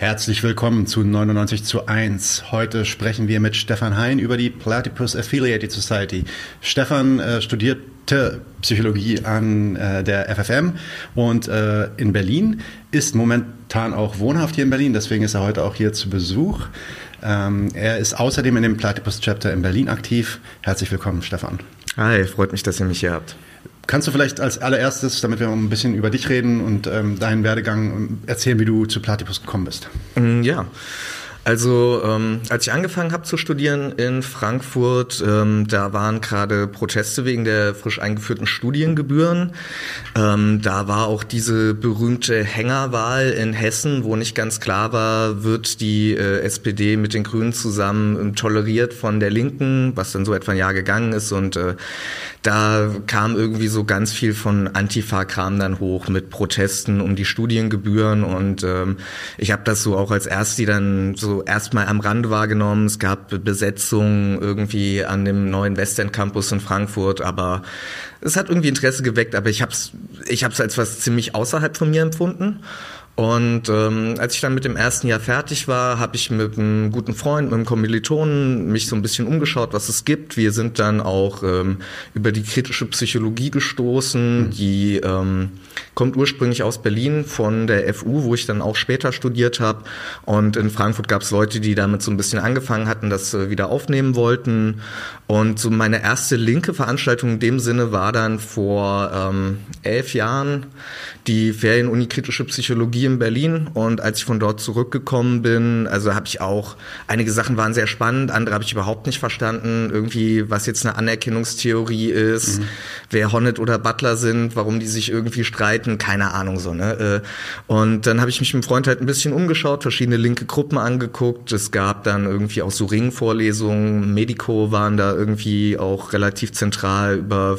Herzlich willkommen zu 99 zu 1. Heute sprechen wir mit Stefan Hein über die Platypus Affiliated Society. Stefan äh, studierte Psychologie an äh, der FFM und äh, in Berlin, ist momentan auch wohnhaft hier in Berlin, deswegen ist er heute auch hier zu Besuch. Ähm, er ist außerdem in dem Platypus Chapter in Berlin aktiv. Herzlich willkommen, Stefan. Hi, freut mich, dass ihr mich hier habt. Kannst du vielleicht als allererstes, damit wir ein bisschen über dich reden und ähm, deinen Werdegang ähm, erzählen, wie du zu Platypus gekommen bist? Mm, ja. Also ähm, als ich angefangen habe zu studieren in Frankfurt, ähm, da waren gerade Proteste wegen der frisch eingeführten Studiengebühren. Ähm, da war auch diese berühmte Hängerwahl in Hessen, wo nicht ganz klar war, wird die äh, SPD mit den Grünen zusammen ähm, toleriert von der Linken, was dann so etwa ein Jahr gegangen ist. Und äh, da kam irgendwie so ganz viel von Antifa-Kram dann hoch mit Protesten um die Studiengebühren. Und ähm, ich habe das so auch als Ersti dann so so erstmal am Rand wahrgenommen. Es gab Besetzungen irgendwie an dem neuen Westend Campus in Frankfurt, aber es hat irgendwie Interesse geweckt, aber ich habe es ich hab's als was ziemlich außerhalb von mir empfunden. Und ähm, als ich dann mit dem ersten Jahr fertig war, habe ich mit einem guten Freund, mit einem Kommilitonen mich so ein bisschen umgeschaut, was es gibt. Wir sind dann auch ähm, über die kritische Psychologie gestoßen, mhm. die ähm, kommt ursprünglich aus Berlin von der FU, wo ich dann auch später studiert habe. Und in Frankfurt gab es Leute, die damit so ein bisschen angefangen hatten, das äh, wieder aufnehmen wollten. Und so meine erste linke Veranstaltung in dem Sinne war dann vor ähm, elf Jahren die Ferienuni Kritische Psychologie in Berlin. Und als ich von dort zurückgekommen bin, also habe ich auch, einige Sachen waren sehr spannend, andere habe ich überhaupt nicht verstanden. Irgendwie, was jetzt eine Anerkennungstheorie ist, mhm. wer Honnet oder Butler sind, warum die sich irgendwie streiten, keine Ahnung so. Ne? Äh, und dann habe ich mich mit dem Freund halt ein bisschen umgeschaut, verschiedene linke Gruppen angeguckt. Es gab dann irgendwie auch so Ringvorlesungen, Medico waren da irgendwie auch relativ zentral über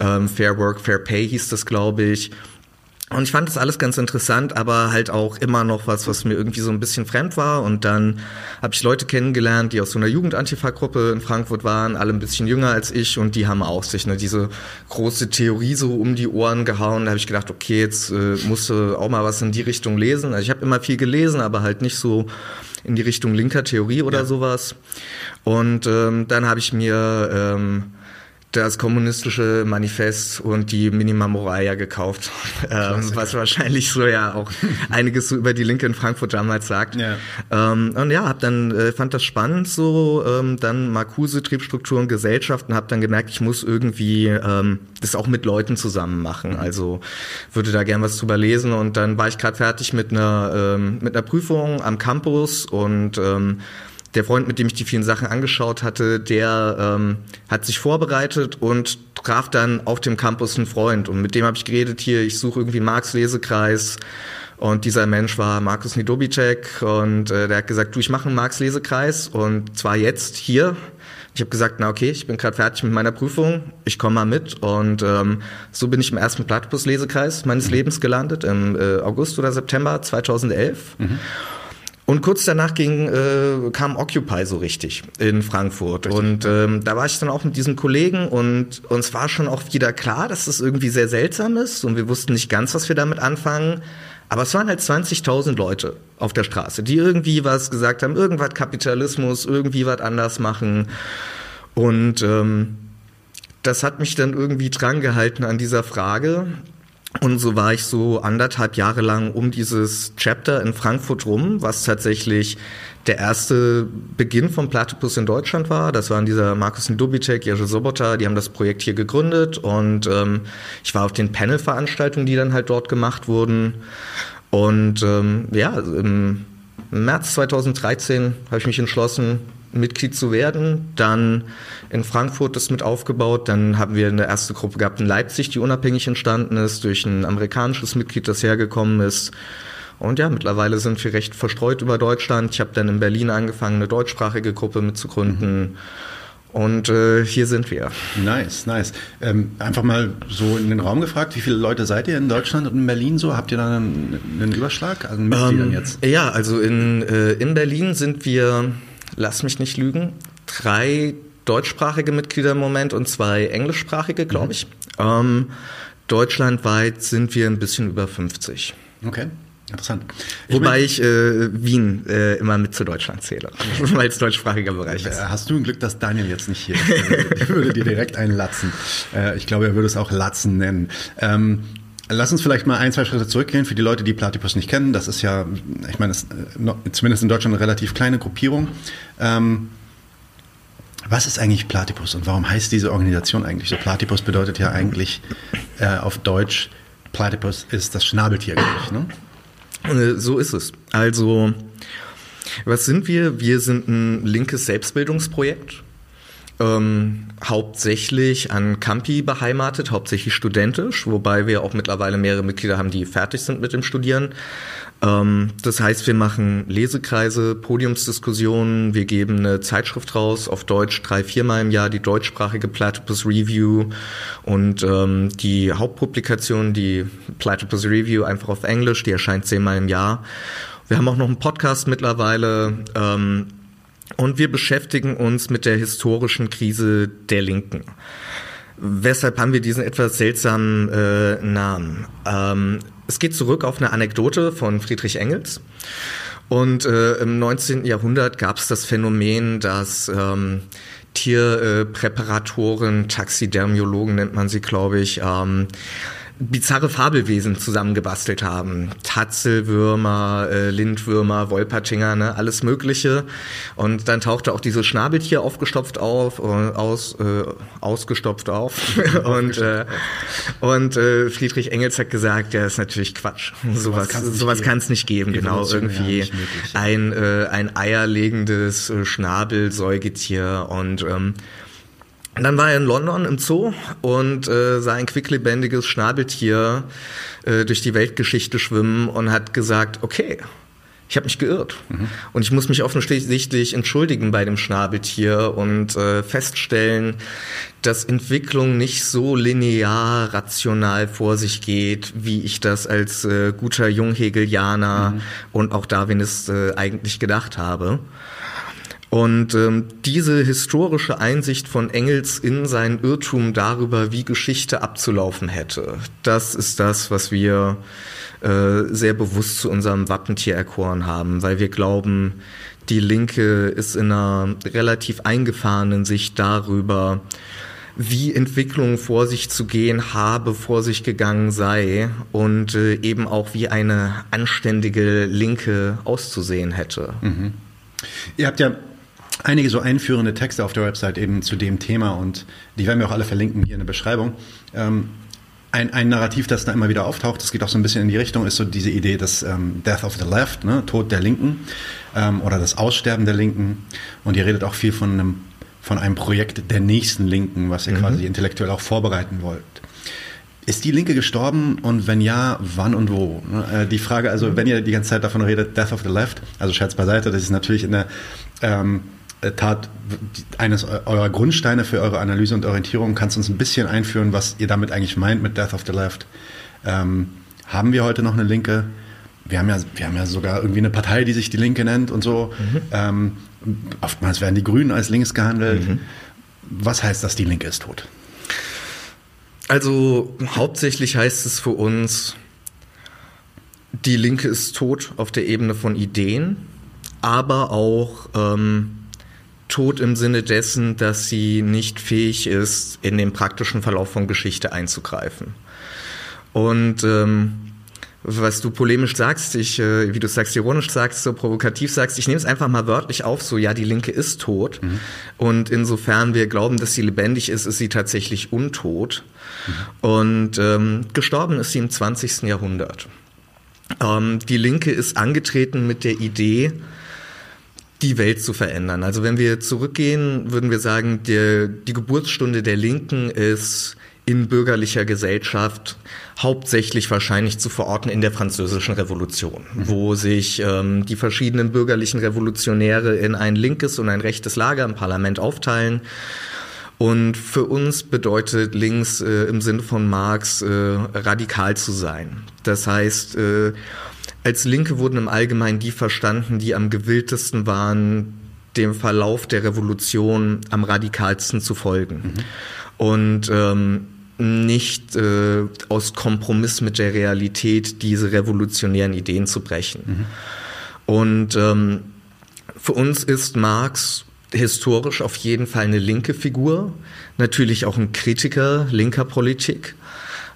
ähm, Fair Work, Fair Pay hieß das, glaube ich. Und ich fand das alles ganz interessant, aber halt auch immer noch was, was mir irgendwie so ein bisschen fremd war. Und dann habe ich Leute kennengelernt, die aus so einer Jugendantifa-Gruppe in Frankfurt waren, alle ein bisschen jünger als ich und die haben auch sich ne, diese große Theorie so um die Ohren gehauen. Da habe ich gedacht, okay, jetzt äh, musst du auch mal was in die Richtung lesen. Also ich habe immer viel gelesen, aber halt nicht so in die Richtung linker Theorie oder ja. sowas. Und ähm, dann habe ich mir ähm, das kommunistische Manifest und die Minima Moralia gekauft, ähm, was wahrscheinlich so ja auch einiges so über die Linke in Frankfurt damals sagt. Ja. Ähm, und ja, hab dann äh, fand das spannend so, ähm, dann Marcuse Triebstrukturen Gesellschaften, habe dann gemerkt, ich muss irgendwie ähm, das auch mit Leuten zusammen machen. Mhm. Also würde da gern was drüber lesen und dann war ich gerade fertig mit einer ähm, mit einer Prüfung am Campus und ähm, der Freund, mit dem ich die vielen Sachen angeschaut hatte, der ähm, hat sich vorbereitet und traf dann auf dem Campus einen Freund. Und mit dem habe ich geredet hier, ich suche irgendwie einen Marx-Lesekreis. Und dieser Mensch war Markus Nidobicek und äh, der hat gesagt, du, ich mache einen Marx-Lesekreis und zwar jetzt hier. Ich habe gesagt, na okay, ich bin gerade fertig mit meiner Prüfung, ich komme mal mit. Und ähm, so bin ich im ersten Platypus-Lesekreis meines. Lebens gelandet, im äh, August oder September 2011. Mhm. Und kurz danach ging, äh, kam Occupy so richtig in Frankfurt. Richtig. Und ähm, da war ich dann auch mit diesen Kollegen und uns war schon auch wieder klar, dass das irgendwie sehr seltsam ist und wir wussten nicht ganz, was wir damit anfangen. Aber es waren halt 20.000 Leute auf der Straße, die irgendwie was gesagt haben, irgendwas Kapitalismus, irgendwie was anders machen. Und ähm, das hat mich dann irgendwie drangehalten an dieser Frage. Und so war ich so anderthalb Jahre lang um dieses Chapter in Frankfurt rum, was tatsächlich der erste Beginn von Platypus in Deutschland war. Das waren dieser Markus Ndubicek, Jerzy Sobota, die haben das Projekt hier gegründet und ähm, ich war auf den Panel-Veranstaltungen, die dann halt dort gemacht wurden. Und ähm, ja, im März 2013 habe ich mich entschlossen, Mitglied zu werden. Dann in Frankfurt das mit aufgebaut. Dann haben wir eine erste Gruppe gehabt in Leipzig, die unabhängig entstanden ist, durch ein amerikanisches Mitglied, das hergekommen ist. Und ja, mittlerweile sind wir recht verstreut über Deutschland. Ich habe dann in Berlin angefangen, eine deutschsprachige Gruppe mitzugründen. Mhm. Und äh, hier sind wir. Nice, nice. Ähm, einfach mal so in den Raum gefragt, wie viele Leute seid ihr in Deutschland und in Berlin so? Habt ihr da einen, einen Überschlag an Mitgliedern ähm, jetzt? Ja, also in, äh, in Berlin sind wir lass mich nicht lügen, drei deutschsprachige Mitglieder im Moment und zwei englischsprachige, glaube mhm. ich. Ähm, deutschlandweit sind wir ein bisschen über 50. Okay. Interessant. Ich Wobei ich äh, Wien äh, immer mit zu Deutschland zähle, weil es deutschsprachiger Bereich ist. Äh, hast du ein Glück, dass Daniel jetzt nicht hier ist? Ich würde dir direkt einen Latzen. Äh, ich glaube, er würde es auch Latzen nennen. Ähm, Lass uns vielleicht mal ein, zwei Schritte zurückgehen für die Leute, die Platypus nicht kennen. Das ist ja, ich meine, ist, äh, zumindest in Deutschland eine relativ kleine Gruppierung. Ähm, was ist eigentlich Platypus und warum heißt diese Organisation eigentlich so? Platypus bedeutet ja eigentlich äh, auf Deutsch, Platypus ist das Schnabeltier, glaube ich, ne? Äh, so ist es. Also, was sind wir? Wir sind ein linkes Selbstbildungsprojekt. Ähm, hauptsächlich an Campi beheimatet, hauptsächlich studentisch, wobei wir auch mittlerweile mehrere Mitglieder haben, die fertig sind mit dem Studieren. Ähm, das heißt, wir machen Lesekreise, Podiumsdiskussionen, wir geben eine Zeitschrift raus auf Deutsch drei, viermal im Jahr, die deutschsprachige Platypus Review und ähm, die Hauptpublikation, die Platypus Review einfach auf Englisch, die erscheint zehnmal im Jahr. Wir haben auch noch einen Podcast mittlerweile. Ähm, und wir beschäftigen uns mit der historischen Krise der Linken. Weshalb haben wir diesen etwas seltsamen äh, Namen? Ähm, es geht zurück auf eine Anekdote von Friedrich Engels. Und äh, im 19. Jahrhundert gab es das Phänomen, dass ähm, Tierpräparatoren, Taxidermiologen nennt man sie, glaube ich, ähm, bizarre Fabelwesen zusammengebastelt haben. Tatzelwürmer, äh, Lindwürmer, Wolpertinger, ne, alles Mögliche. Und dann tauchte auch dieses Schnabeltier aufgestopft auf, äh, aus, äh, ausgestopft auf. und äh, und äh, Friedrich Engels hat gesagt, ja, ist natürlich Quatsch. Sowas, sowas kann es nicht geben. Genau, irgendwie ja, ein, äh, ein eierlegendes äh, Schnabelsäugetier und ähm, und dann war er in London im Zoo und äh, sah ein quicklebendiges Schnabeltier äh, durch die Weltgeschichte schwimmen und hat gesagt, okay, ich habe mich geirrt. Mhm. Und ich muss mich offensichtlich entschuldigen bei dem Schnabeltier und äh, feststellen, dass Entwicklung nicht so linear, rational vor sich geht, wie ich das als äh, guter Junghegelianer mhm. und auch Darwinist äh, eigentlich gedacht habe. Und ähm, diese historische Einsicht von Engels in seinen Irrtum darüber, wie Geschichte abzulaufen hätte, das ist das, was wir äh, sehr bewusst zu unserem Wappentier erkoren haben, weil wir glauben, die Linke ist in einer relativ eingefahrenen Sicht darüber, wie Entwicklung vor sich zu gehen habe, vor sich gegangen sei und äh, eben auch wie eine anständige Linke auszusehen hätte. Mhm. Ihr habt ja einige so einführende Texte auf der Website eben zu dem Thema und die werden wir auch alle verlinken hier in der Beschreibung. Ähm, ein, ein Narrativ, das da immer wieder auftaucht, das geht auch so ein bisschen in die Richtung, ist so diese Idee des ähm, Death of the Left, ne, Tod der Linken ähm, oder das Aussterben der Linken. Und ihr redet auch viel von einem, von einem Projekt der nächsten Linken, was ihr mhm. quasi intellektuell auch vorbereiten wollt. Ist die Linke gestorben und wenn ja, wann und wo? Ne, äh, die Frage, also wenn ihr die ganze Zeit davon redet, Death of the Left, also Scherz beiseite, das ist natürlich in der ähm, äh, Tat eines eurer Grundsteine für eure Analyse und Orientierung. Kannst du uns ein bisschen einführen, was ihr damit eigentlich meint mit Death of the Left? Ähm, haben wir heute noch eine Linke? Wir haben, ja, wir haben ja sogar irgendwie eine Partei, die sich die Linke nennt und so. Mhm. Ähm, oftmals werden die Grünen als links gehandelt. Mhm. Was heißt das, die Linke ist tot? Also hauptsächlich heißt es für uns, die Linke ist tot auf der Ebene von Ideen, aber auch ähm, tot im Sinne dessen, dass sie nicht fähig ist, in den praktischen Verlauf von Geschichte einzugreifen. Und ähm, was du polemisch sagst, ich, äh, wie du sagst, ironisch sagst, so provokativ sagst, ich nehme es einfach mal wörtlich auf, so ja, die Linke ist tot. Mhm. Und insofern wir glauben, dass sie lebendig ist, ist sie tatsächlich untot. Mhm. Und ähm, gestorben ist sie im 20. Jahrhundert. Ähm, die Linke ist angetreten mit der Idee, die Welt zu verändern. Also wenn wir zurückgehen, würden wir sagen, der, die Geburtsstunde der Linken ist in bürgerlicher Gesellschaft hauptsächlich wahrscheinlich zu verorten in der französischen Revolution, mhm. wo sich ähm, die verschiedenen bürgerlichen Revolutionäre in ein linkes und ein rechtes Lager im Parlament aufteilen. Und für uns bedeutet links äh, im Sinne von Marx äh, radikal zu sein. Das heißt, äh, als Linke wurden im Allgemeinen die verstanden, die am gewilltesten waren, dem Verlauf der Revolution am radikalsten zu folgen. Mhm. Und ähm, nicht äh, aus Kompromiss mit der Realität diese revolutionären Ideen zu brechen. Mhm. Und ähm, für uns ist Marx historisch auf jeden Fall eine linke Figur, natürlich auch ein Kritiker linker Politik.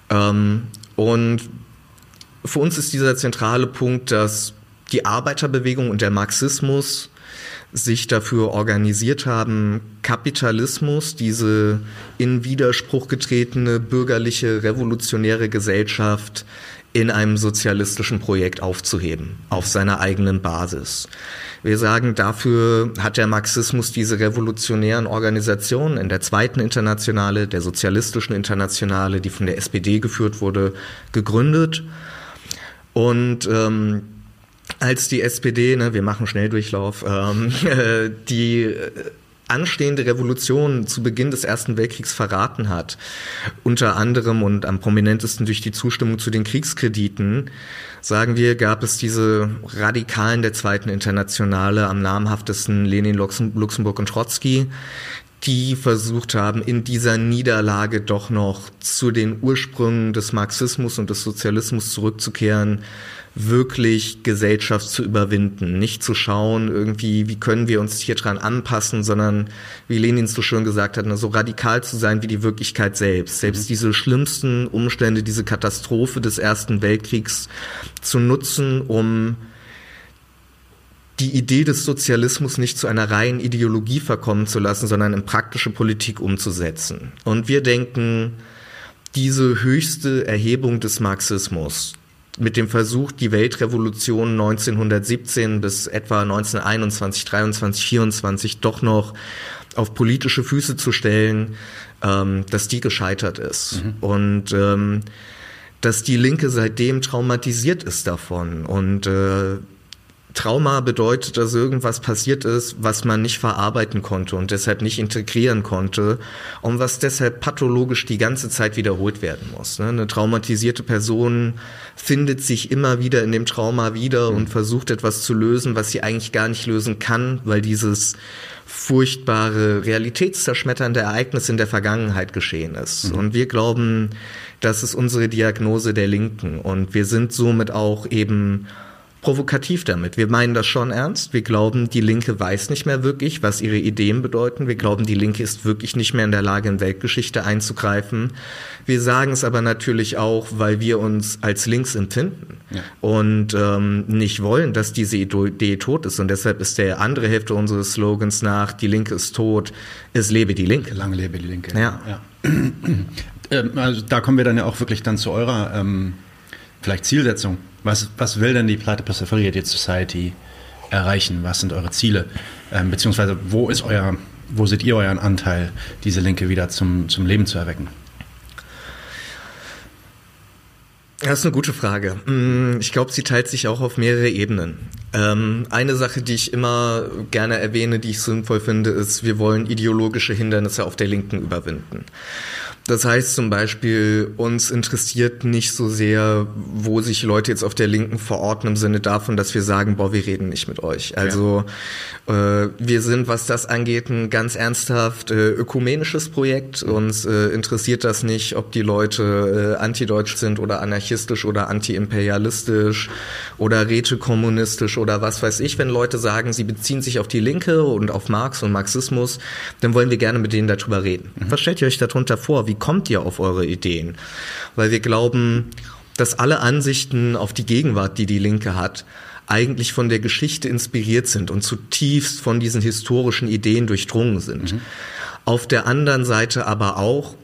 Ähm, und für uns ist dieser zentrale Punkt, dass die Arbeiterbewegung und der Marxismus sich dafür organisiert haben, Kapitalismus, diese in Widerspruch getretene bürgerliche revolutionäre Gesellschaft in einem sozialistischen Projekt aufzuheben, auf seiner eigenen Basis. Wir sagen, dafür hat der Marxismus diese revolutionären Organisationen in der zweiten Internationale, der sozialistischen Internationale, die von der SPD geführt wurde, gegründet. Und ähm, als die SPD, ne, wir machen Schnelldurchlauf, ähm, die anstehende Revolution zu Beginn des Ersten Weltkriegs verraten hat, unter anderem und am prominentesten durch die Zustimmung zu den Kriegskrediten, sagen wir, gab es diese Radikalen der Zweiten Internationale, am namhaftesten Lenin, Luxemburg und Trotzki, die versucht haben, in dieser Niederlage doch noch zu den Ursprüngen des Marxismus und des Sozialismus zurückzukehren, wirklich Gesellschaft zu überwinden, nicht zu schauen, irgendwie, wie können wir uns hier dran anpassen, sondern wie Lenin so schön gesagt hat, so radikal zu sein wie die Wirklichkeit selbst. Selbst mhm. diese schlimmsten Umstände, diese Katastrophe des Ersten Weltkriegs zu nutzen, um die Idee des Sozialismus nicht zu einer reinen Ideologie verkommen zu lassen, sondern in praktische Politik umzusetzen. Und wir denken, diese höchste Erhebung des Marxismus, mit dem Versuch, die Weltrevolution 1917 bis etwa 1921, 23, 24 doch noch auf politische Füße zu stellen, ähm, dass die gescheitert ist. Mhm. Und ähm, dass die Linke seitdem traumatisiert ist davon. Und äh, Trauma bedeutet, dass irgendwas passiert ist, was man nicht verarbeiten konnte und deshalb nicht integrieren konnte und was deshalb pathologisch die ganze Zeit wiederholt werden muss. Ne? Eine traumatisierte Person findet sich immer wieder in dem Trauma wieder und mhm. versucht etwas zu lösen, was sie eigentlich gar nicht lösen kann, weil dieses furchtbare, realitätszerschmetternde Ereignis in der Vergangenheit geschehen ist. Mhm. Und wir glauben, das ist unsere Diagnose der Linken und wir sind somit auch eben provokativ damit. Wir meinen das schon ernst. Wir glauben, die Linke weiß nicht mehr wirklich, was ihre Ideen bedeuten. Wir glauben, die Linke ist wirklich nicht mehr in der Lage, in Weltgeschichte einzugreifen. Wir sagen es aber natürlich auch, weil wir uns als links empfinden ja. und ähm, nicht wollen, dass diese Idee tot ist. Und deshalb ist der andere Hälfte unseres Slogans nach, die Linke ist tot, es lebe die Linke. Lange lebe die Linke. Ja. ja. Ähm, also da kommen wir dann ja auch wirklich dann zu eurer ähm, vielleicht Zielsetzung was, was will denn die Platypus Affiliated Society erreichen? Was sind eure Ziele? Ähm, beziehungsweise wo ist euer, wo seht ihr euren Anteil, diese Linke wieder zum, zum Leben zu erwecken? Das ist eine gute Frage. Mm, ich glaube, sie teilt sich auch auf mehrere Ebenen. Ähm, eine Sache, die ich immer gerne erwähne, die ich sinnvoll finde, ist, wir wollen ideologische Hindernisse auf der Linken überwinden. Das heißt zum Beispiel, uns interessiert nicht so sehr, wo sich Leute jetzt auf der Linken verorten im Sinne davon, dass wir sagen, boah, wir reden nicht mit euch. Also ja. äh, wir sind, was das angeht, ein ganz ernsthaft äh, ökumenisches Projekt. Uns äh, interessiert das nicht, ob die Leute äh, antideutsch sind oder anarchistisch oder antiimperialistisch oder rätekommunistisch oder was weiß ich. Wenn Leute sagen, sie beziehen sich auf die Linke und auf Marx und Marxismus, dann wollen wir gerne mit denen darüber reden. Mhm. Was stellt ihr euch darunter vor? Wie kommt ihr auf eure Ideen? Weil wir glauben, dass alle Ansichten auf die Gegenwart, die die Linke hat, eigentlich von der Geschichte inspiriert sind und zutiefst von diesen historischen Ideen durchdrungen sind. Mhm. Auf der anderen Seite aber auch,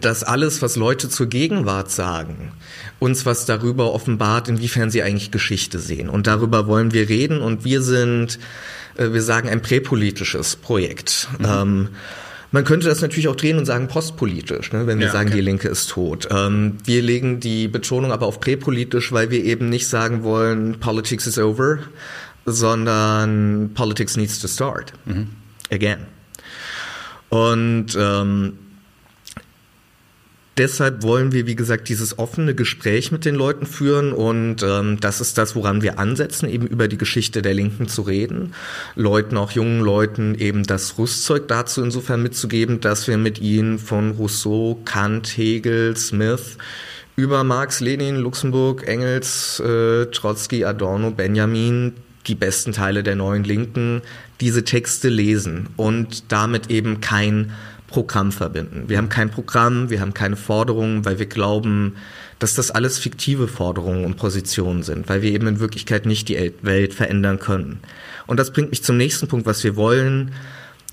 dass alles, was Leute zur Gegenwart sagen, uns was darüber offenbart, inwiefern sie eigentlich Geschichte sehen. Und darüber wollen wir reden und wir sind, äh, wir sagen, ein präpolitisches Projekt. Mhm. Ähm, man könnte das natürlich auch drehen und sagen postpolitisch, ne, wenn wir ja, sagen, okay. die Linke ist tot. Ähm, wir legen die Betonung aber auf präpolitisch, weil wir eben nicht sagen wollen, Politics is over, sondern Politics needs to start mhm. again. Und ähm, deshalb wollen wir, wie gesagt, dieses offene Gespräch mit den Leuten führen und ähm, das ist das, woran wir ansetzen, eben über die Geschichte der Linken zu reden, Leuten, auch jungen Leuten, eben das Rüstzeug dazu insofern mitzugeben, dass wir mit ihnen von Rousseau, Kant, Hegel, Smith über Marx, Lenin, Luxemburg, Engels, äh, Trotzki, Adorno, Benjamin, die besten Teile der neuen Linken, diese Texte lesen und damit eben kein Programm verbinden. Wir haben kein Programm, wir haben keine Forderungen, weil wir glauben, dass das alles fiktive Forderungen und Positionen sind, weil wir eben in Wirklichkeit nicht die Welt verändern können. Und das bringt mich zum nächsten Punkt, was wir wollen,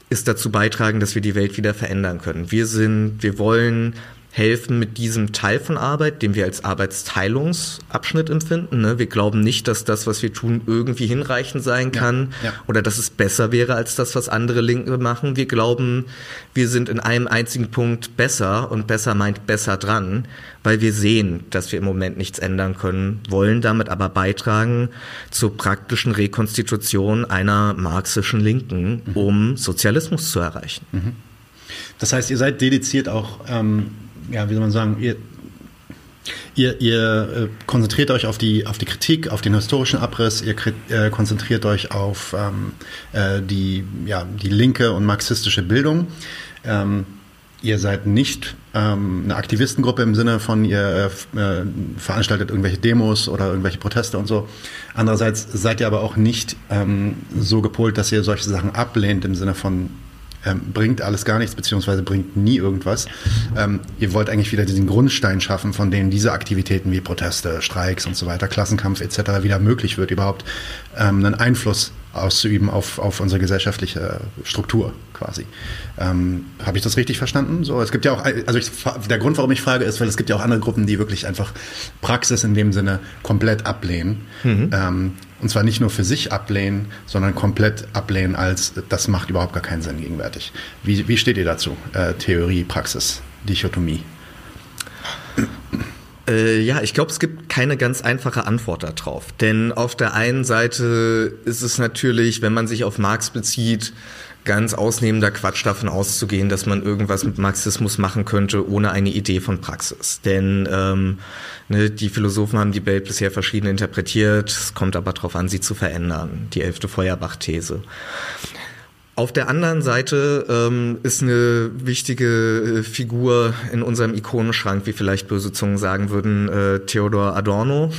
ist dazu beitragen, dass wir die Welt wieder verändern können. Wir sind, wir wollen helfen mit diesem Teil von Arbeit, den wir als Arbeitsteilungsabschnitt empfinden. Ne? Wir glauben nicht, dass das, was wir tun, irgendwie hinreichend sein kann ja, ja. oder dass es besser wäre als das, was andere Linke machen. Wir glauben, wir sind in einem einzigen Punkt besser und besser meint besser dran, weil wir sehen, dass wir im Moment nichts ändern können, wollen damit aber beitragen zur praktischen Rekonstitution einer marxischen Linken, mhm. um Sozialismus zu erreichen. Mhm. Das heißt, ihr seid dediziert auch ähm ja, wie soll man sagen, ihr, ihr, ihr äh, konzentriert euch auf die, auf die Kritik, auf den historischen Abriss, ihr äh, konzentriert euch auf ähm, äh, die, ja, die linke und marxistische Bildung. Ähm, ihr seid nicht ähm, eine Aktivistengruppe im Sinne von, ihr äh, äh, veranstaltet irgendwelche Demos oder irgendwelche Proteste und so. Andererseits seid ihr aber auch nicht ähm, so gepolt, dass ihr solche Sachen ablehnt im Sinne von, ähm, bringt alles gar nichts, beziehungsweise bringt nie irgendwas. Ähm, ihr wollt eigentlich wieder diesen Grundstein schaffen, von denen diese Aktivitäten wie Proteste, Streiks und so weiter, Klassenkampf etc. wieder möglich wird, überhaupt ähm, einen Einfluss auszuüben auf, auf unsere gesellschaftliche Struktur quasi. Ähm, Habe ich das richtig verstanden? So, es gibt ja auch, also ich, der Grund, warum ich frage, ist, weil es gibt ja auch andere Gruppen, die wirklich einfach Praxis in dem Sinne komplett ablehnen. Mhm. Ähm, und zwar nicht nur für sich ablehnen, sondern komplett ablehnen als, das macht überhaupt gar keinen Sinn gegenwärtig. Wie, wie steht ihr dazu? Äh, Theorie, Praxis, Dichotomie? Äh, ja, ich glaube, es gibt keine ganz einfache Antwort darauf. Denn auf der einen Seite ist es natürlich, wenn man sich auf Marx bezieht, ganz ausnehmender Quatsch davon auszugehen, dass man irgendwas mit Marxismus machen könnte, ohne eine Idee von Praxis. Denn ähm, ne, die Philosophen haben die Welt bisher verschieden interpretiert, es kommt aber darauf an, sie zu verändern. Die elfte Feuerbach-These. Auf der anderen Seite ähm, ist eine wichtige äh, Figur in unserem Ikonenschrank, wie vielleicht böse Zungen sagen würden, äh, Theodor Adorno.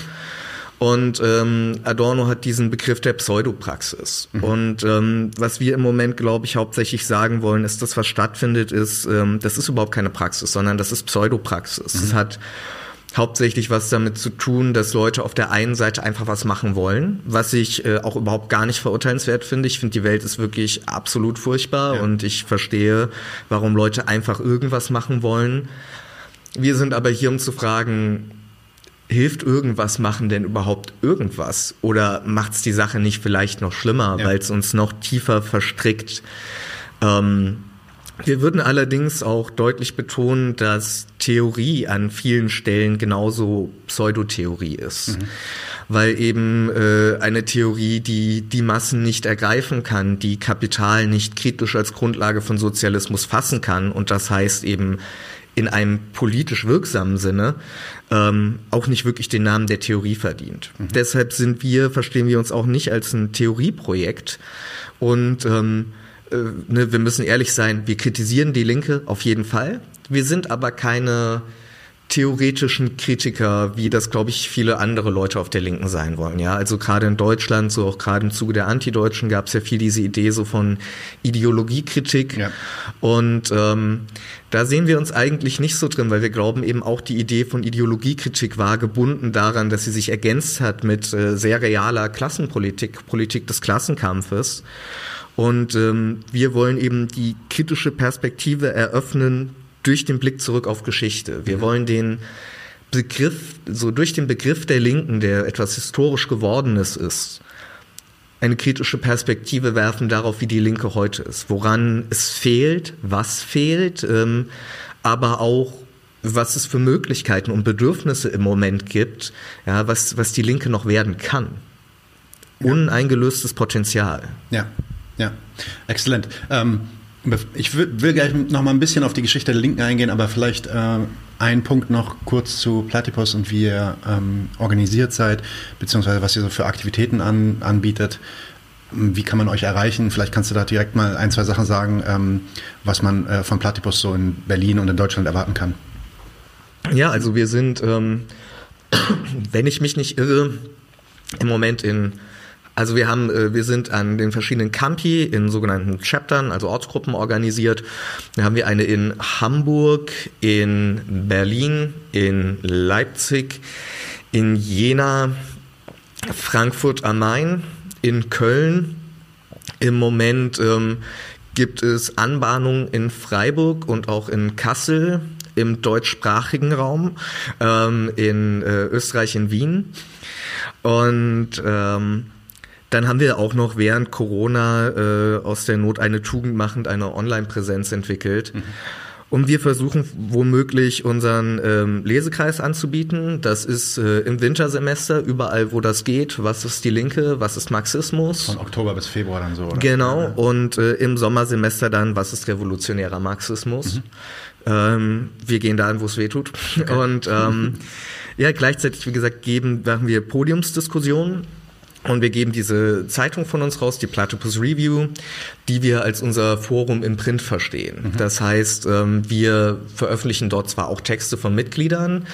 Und ähm, Adorno hat diesen Begriff der Pseudopraxis. Mhm. Und ähm, was wir im Moment, glaube ich, hauptsächlich sagen wollen, ist, dass was stattfindet, ist, ähm, das ist überhaupt keine Praxis, sondern das ist Pseudopraxis. Es mhm. hat hauptsächlich was damit zu tun, dass Leute auf der einen Seite einfach was machen wollen, was ich äh, auch überhaupt gar nicht verurteilenswert finde. Ich finde, die Welt ist wirklich absolut furchtbar ja. und ich verstehe, warum Leute einfach irgendwas machen wollen. Wir sind aber hier, um zu fragen, hilft irgendwas machen denn überhaupt irgendwas? Oder macht es die Sache nicht vielleicht noch schlimmer, ja. weil es uns noch tiefer verstrickt? Ähm, wir würden allerdings auch deutlich betonen, dass Theorie an vielen Stellen genauso Pseudotheorie ist. Mhm. Weil eben äh, eine Theorie, die die Massen nicht ergreifen kann, die Kapital nicht kritisch als Grundlage von Sozialismus fassen kann und das heißt eben in einem politisch wirksamen Sinne ähm, auch nicht wirklich den Namen der Theorie verdient. Mhm. Deshalb sind wir, verstehen wir uns auch nicht als ein Theorieprojekt und ähm, äh, ne, wir müssen ehrlich sein, wir kritisieren die Linke auf jeden Fall. Wir sind aber keine theoretischen Kritiker, wie das, glaube ich, viele andere Leute auf der Linken sein wollen. Ja, also gerade in Deutschland, so auch gerade im Zuge der Antideutschen, gab es ja viel diese Idee so von Ideologiekritik. Ja. Und ähm, da sehen wir uns eigentlich nicht so drin, weil wir glauben eben auch die Idee von Ideologiekritik war gebunden daran, dass sie sich ergänzt hat mit äh, sehr realer Klassenpolitik, Politik des Klassenkampfes. Und ähm, wir wollen eben die kritische Perspektive eröffnen durch den Blick zurück auf Geschichte. Wir mhm. wollen den Begriff, so durch den Begriff der Linken, der etwas historisch Gewordenes ist, eine kritische Perspektive werfen darauf, wie die Linke heute ist, woran es fehlt, was fehlt, ähm, aber auch was es für Möglichkeiten und Bedürfnisse im Moment gibt, ja, was, was die Linke noch werden kann. Ja. Uneingelöstes Potenzial. Ja, ja, exzellent. Ähm Ich will, gleich noch mal ein bisschen auf die Geschichte der Linken eingehen, aber vielleicht äh, ein Punkt noch kurz zu Platypus und wie ihr ähm, organisiert seid, beziehungsweise was ihr so für Aktivitäten an, anbietet. Wie kann man euch erreichen? Vielleicht kannst du da direkt mal ein, zwei Sachen sagen, ähm, was man äh, von Platypus so in Berlin und in Deutschland erwarten kann. Ja, also wir sind, ähm, wenn ich mich nicht irre, im Moment in also wir haben, äh, wir sind an den verschiedenen Campi in sogenannten Chaptern, also Ortsgruppen organisiert. Da haben wir eine in Hamburg, in Berlin, in Leipzig, in Jena, Frankfurt am Main, in Köln. Im Moment ähm, gibt es Anbahnungen in Freiburg und auch in Kassel im deutschsprachigen Raum, ähm, in äh, Österreich, in Wien. Und ähm, dann haben wir auch noch während Corona äh, aus der Not eine Tugend machend eine Online-Präsenz entwickelt. Mhm. Und wir versuchen womöglich unseren ähm, Lesekreis anzubieten. Das ist äh, im Wintersemester überall, wo das geht. Was ist die Linke? Was ist Marxismus? Von Oktober bis Februar dann so. Oder? Genau. Und äh, im Sommersemester dann, was ist revolutionärer Marxismus? Mhm. Ähm, wir gehen dahin, wo es weh tut. Okay. Und ähm, ja, gleichzeitig, wie gesagt, geben, machen wir Podiumsdiskussionen und wir geben diese Zeitung von uns raus, die Platypus Review, die wir als unser Forum im Print verstehen. Mhm. Das heißt, ähm, wir veröffentlichen dort zwar auch Texte von Mitgliedern,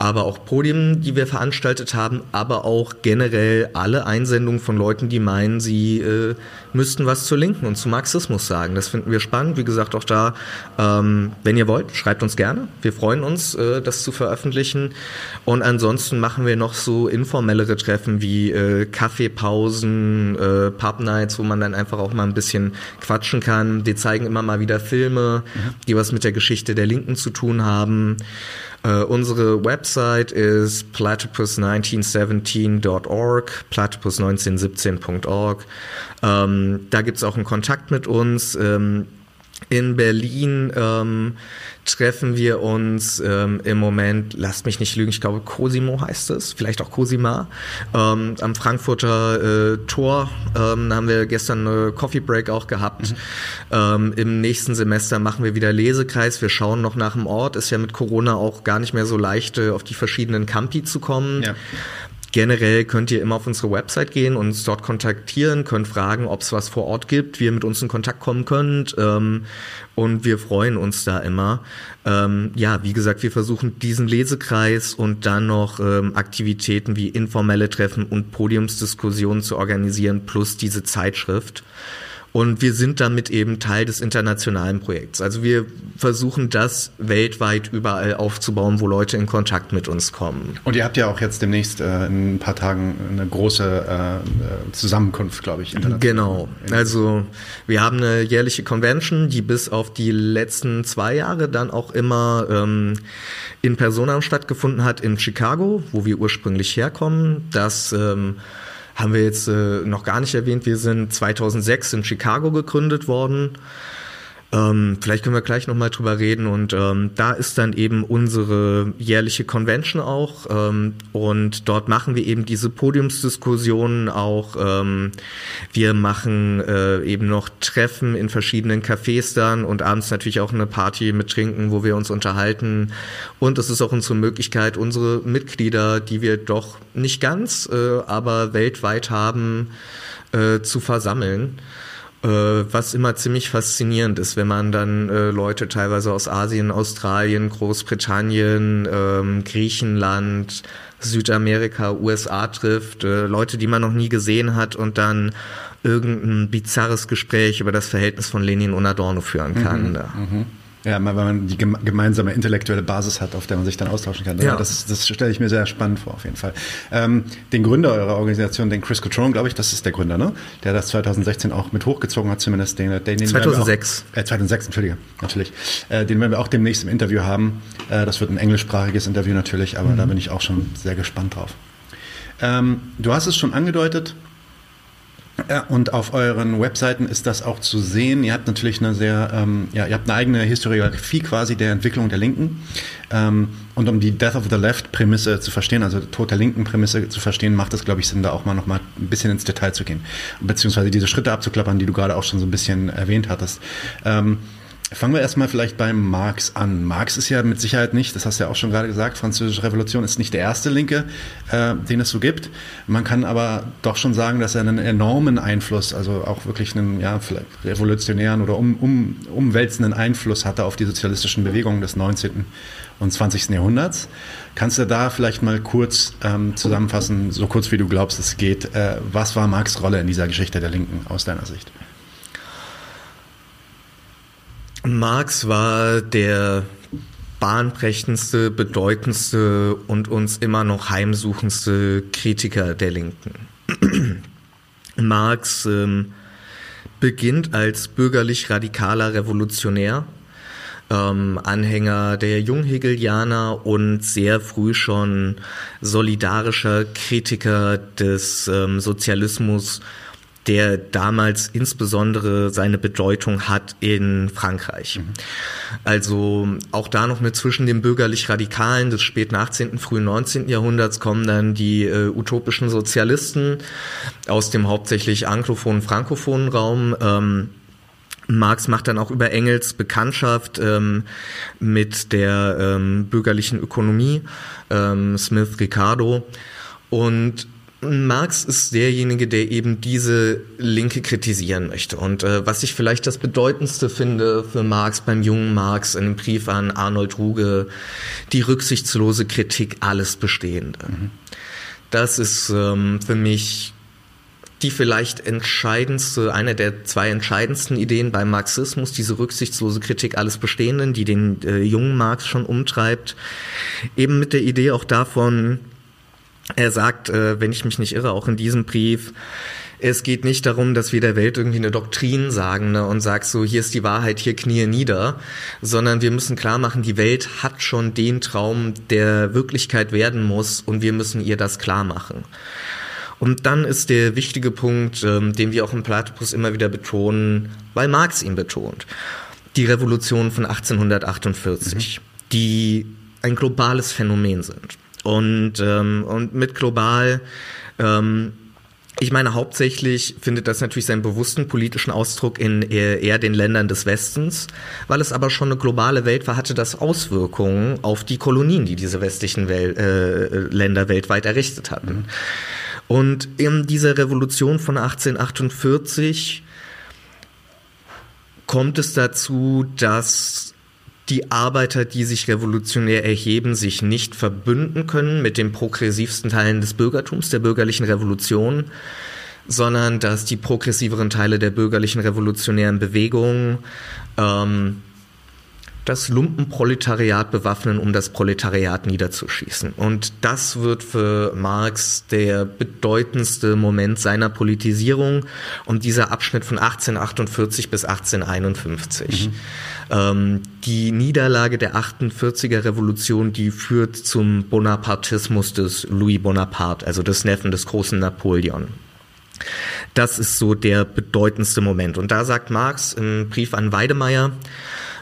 aber auch Podien, die wir veranstaltet haben, aber auch generell alle Einsendungen von Leuten, die meinen, sie äh, müssten was zur Linken und zu Marxismus sagen. Das finden wir spannend. Wie gesagt, auch da, ähm, wenn ihr wollt, schreibt uns gerne. Wir freuen uns, äh, das zu veröffentlichen. Und ansonsten machen wir noch so informellere Treffen wie äh, Kaffeepausen, äh, Pub Nights, wo man dann einfach auch mal ein bisschen quatschen kann. Wir zeigen immer mal wieder Filme, mhm. die was mit der Geschichte der Linken zu tun haben. Uh, unsere Website ist platypus1917.org, platypus1917.org. Ähm, da gibt's auch einen Kontakt mit uns. Ähm, in Berlin ähm, treffen wir uns ähm, im Moment, lasst mich nicht lügen, ich glaube Cosimo heißt es, vielleicht auch Cosima, ähm, am Frankfurter äh, Tor. Ähm, haben wir gestern eine Coffee Break auch gehabt. Mhm. Ähm, Im nächsten Semester machen wir wieder Lesekreis. Wir schauen noch nach dem Ort. Ist ja mit Corona auch gar nicht mehr so leicht, äh, auf die verschiedenen Campi zu kommen. Ja. Generell könnt ihr immer auf unsere Website gehen, uns dort kontaktieren, könnt fragen, ob es was vor Ort gibt, wie ihr mit uns in Kontakt kommen könnt. Ähm, und wir freuen uns da immer. Ähm, ja, wie gesagt, wir versuchen diesen Lesekreis und dann noch ähm, Aktivitäten wie informelle Treffen und Podiumsdiskussionen zu organisieren, plus diese Zeitschrift. Und wir sind damit eben Teil des internationalen Projekts. Also wir versuchen das weltweit überall aufzubauen, wo Leute in Kontakt mit uns kommen. Und ihr habt ja auch jetzt demnächst äh, in ein paar Tagen eine große äh, Zusammenkunft, glaube ich. Genau. Also wir haben eine jährliche Convention, die bis auf die letzten zwei Jahre dann auch immer ähm, in Persona stattgefunden hat in Chicago, wo wir ursprünglich herkommen. Das ähm, haben wir jetzt äh, noch gar nicht erwähnt. Wir sind 2006 in Chicago gegründet worden. Ähm, vielleicht können wir gleich nochmal drüber reden. Und ähm, da ist dann eben unsere jährliche Convention auch. Ähm, und dort machen wir eben diese Podiumsdiskussionen auch. Ähm, wir machen äh, eben noch Treffen in verschiedenen Cafés dann und abends natürlich auch eine Party mit Trinken, wo wir uns unterhalten. Und es ist auch unsere Möglichkeit, unsere Mitglieder, die wir doch nicht ganz, äh, aber weltweit haben, äh, zu versammeln. Äh, was immer ziemlich faszinierend ist, wenn man dann äh, Leute teilweise aus Asien, Australien, Großbritannien, ähm, Griechenland, Südamerika, USA trifft, äh, Leute, die man noch nie gesehen hat und dann irgendein bizarres Gespräch über das Verhältnis von Lenin und Adorno führen kann. Mhm, mhm. Ja, weil man die gemeinsame intellektuelle Basis hat, auf der man sich dann austauschen kann. Ja. Das, das stelle ich mir sehr spannend vor, auf jeden Fall. Ähm, den Gründer eurer Organisation, den Chris Cotrone, glaube ich, das ist der Gründer, ne? Der das 2016 auch mit hochgezogen hat, zumindest den, den, den 2006. Auch, äh, 2006, Entschuldige, natürlich. Äh, den werden wir auch demnächst im Interview haben. Äh, das wird ein englischsprachiges Interview natürlich, aber mhm. da bin ich auch schon sehr gespannt drauf. Ähm, du hast es schon angedeutet, Ja, und auf euren Webseiten ist das auch zu sehen. Ihr habt natürlich eine sehr, ähm, ja, ihr habt eine eigene Historiografie quasi der Entwicklung der Linken. Ähm, und um die Death of the Left Prämisse zu verstehen, also Tod der Linken Prämisse zu verstehen, macht es, glaube ich, Sinn, da auch mal noch mal ein bisschen ins Detail zu gehen. Beziehungsweise diese Schritte abzuklappern, die du gerade auch schon so ein bisschen erwähnt hattest. Ähm, Fangen wir erstmal vielleicht beim Marx an. Marx ist ja mit Sicherheit nicht, das hast du ja auch schon gerade gesagt, Französische Revolution ist nicht der erste Linke, äh, den es so gibt. Man kann aber doch schon sagen, dass er einen enormen Einfluss, also auch wirklich einen ja, vielleicht revolutionären oder um, um, umwälzenden Einfluss hatte auf die sozialistischen Bewegungen des 19. und 20. Jahrhunderts. Kannst du da vielleicht mal kurz ähm, zusammenfassen, so kurz wie du glaubst, es geht, äh, was war Marx' Rolle in dieser Geschichte der Linken aus deiner Sicht? Marx war der bahnbrechendste, bedeutendste und uns immer noch heimsuchendste Kritiker der Linken. Marx ähm, beginnt als bürgerlich radikaler Revolutionär, ähm, Anhänger der Junghegelianer und sehr früh schon solidarischer Kritiker des ähm, Sozialismus der damals insbesondere seine Bedeutung hat in Frankreich. Mhm. Also auch da noch mit zwischen den bürgerlich-radikalen des späten 18., frühen 19. Jahrhunderts kommen dann die äh, utopischen Sozialisten aus dem hauptsächlich anglophonen, frankophonen Raum. Ähm, Marx macht dann auch über Engels Bekanntschaft ähm, mit der ähm, bürgerlichen Ökonomie, ähm, Smith Ricardo. Und Marx ist derjenige, der eben diese Linke kritisieren möchte. Und äh, was ich vielleicht das Bedeutendste finde für Marx beim jungen Marx in dem Brief an Arnold Ruge, die rücksichtslose Kritik alles Bestehende. Mhm. Das ist ähm, für mich die vielleicht entscheidendste, eine der zwei entscheidendsten Ideen beim Marxismus, diese rücksichtslose Kritik alles Bestehenden, die den äh, jungen Marx schon umtreibt. Eben mit der Idee auch davon, er sagt, äh, wenn ich mich nicht irre, auch in diesem Brief, es geht nicht darum, dass wir der Welt irgendwie eine Doktrin sagen ne, und sagst so, hier ist die Wahrheit, hier knie nieder, sondern wir müssen klar machen, die Welt hat schon den Traum, der Wirklichkeit werden muss und wir müssen ihr das klar machen. Und dann ist der wichtige Punkt, ähm, den wir auch im Platypus immer wieder betonen, weil Marx ihn betont, die Revolution von 1848, mhm. die ein globales Phänomen sind. Und, ähm, und mit global, ähm, ich meine, hauptsächlich findet das natürlich seinen bewussten politischen Ausdruck in eher, den Ländern des Westens. Weil es aber schon eine globale Welt war, hatte das Auswirkungen auf die Kolonien, die diese westlichen Wel äh, Länder weltweit errichtet hatten. Und in dieser Revolution von 1848 kommt es dazu, dass die Arbeiter, die sich revolutionär erheben, sich nicht verbünden können mit den progressivsten Teilen des Bürgertums, der bürgerlichen Revolution, sondern dass die progressiveren Teile der bürgerlichen revolutionären Bewegung ähm, das Lumpenproletariat bewaffnen, um das Proletariat niederzuschießen. Und das wird für Marx der bedeutendste Moment seiner Politisierung und dieser Abschnitt von 1848 bis 1851. Mhm. Ähm, die Niederlage der 48er Revolution, die führt zum Bonapartismus des Louis Bonaparte, also des Neffen des großen Napoleon. Das ist so der bedeutendste Moment. Und da sagt Marx im Brief an Weidemeier,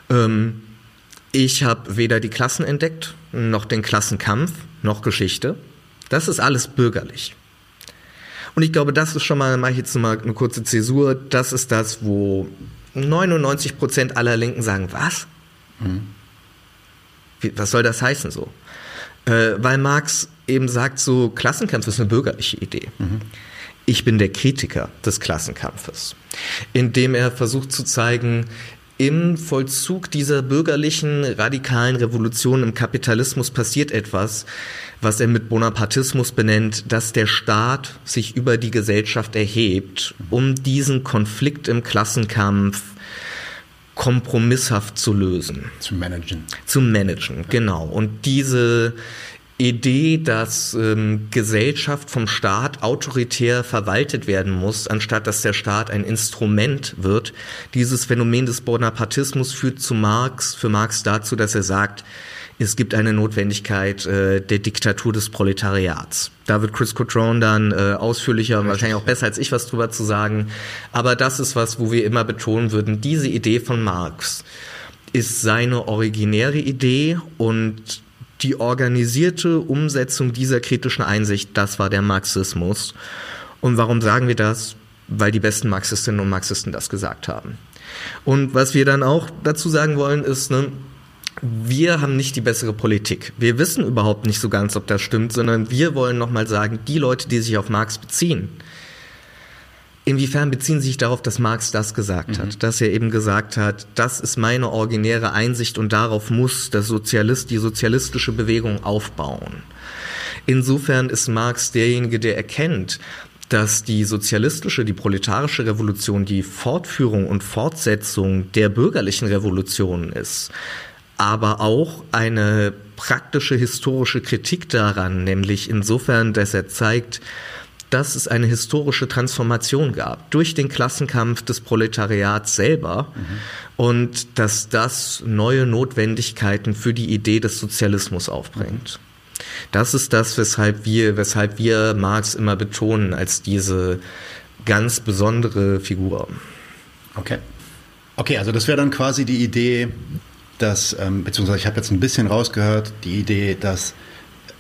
ähm, ich habe weder die Klassen entdeckt, noch den Klassenkampf, noch Geschichte. Das ist alles bürgerlich. Und ich glaube, das ist schon mal, mache ich jetzt mal eine kurze Zäsur, das ist das, wo 99 Prozent aller Linken sagen, was? Mhm. Wie, was soll das heißen so? Äh, weil Marx eben sagt, so Klassenkampf ist eine bürgerliche Idee. Mhm. Ich bin der Kritiker des Klassenkampfes, indem er versucht zu zeigen, im Vollzug dieser bürgerlichen radikalen Revolution im Kapitalismus passiert etwas, was er mit Bonapartismus benennt, dass der Staat sich über die Gesellschaft erhebt, um diesen Konflikt im Klassenkampf kompromisshaft zu lösen. Zu managen. Zu managen, genau. Und diese Idee, dass ähm, Gesellschaft vom Staat autoritär verwaltet werden muss, anstatt dass der Staat ein Instrument wird. Dieses Phänomen des Bonapartismus führt zu Marx, für Marx dazu, dass er sagt, es gibt eine Notwendigkeit äh, der Diktatur des Proletariats. Da wird Chris Cotrone dann äh, ausführlicher und wahrscheinlich auch besser als ich was drüber zu sagen. Aber das ist was, wo wir immer betonen würden, diese Idee von Marx ist seine originäre Idee und die organisierte Umsetzung dieser kritischen Einsicht, das war der Marxismus. Und warum sagen wir das? Weil die besten Marxistinnen und Marxisten das gesagt haben. Und was wir dann auch dazu sagen wollen, ist, ne, wir haben nicht die bessere Politik. Wir wissen überhaupt nicht so ganz, ob das stimmt, sondern wir wollen nochmal sagen, die Leute, die sich auf Marx beziehen, inwiefern beziehen sie sich darauf, dass Marx das gesagt mhm. hat, dass er eben gesagt hat, das ist meine originäre Einsicht und darauf muss das Sozialist, die sozialistische Bewegung aufbauen. Insofern ist Marx derjenige, der erkennt, dass die sozialistische, die proletarische Revolution die Fortführung und Fortsetzung der bürgerlichen Revolution ist, aber auch eine praktische historische Kritik daran, nämlich insofern, dass er zeigt, dass es eine historische Transformation gab durch den Klassenkampf des Proletariats selber mhm. und dass das neue Notwendigkeiten für die Idee des Sozialismus aufbringt. Das ist das, weshalb wir, weshalb wir Marx immer betonen als diese ganz besondere Figur. Okay. Okay, also das wäre dann quasi die Idee, dass, ähm, beziehungsweise ich habe jetzt ein bisschen rausgehört, die Idee, dass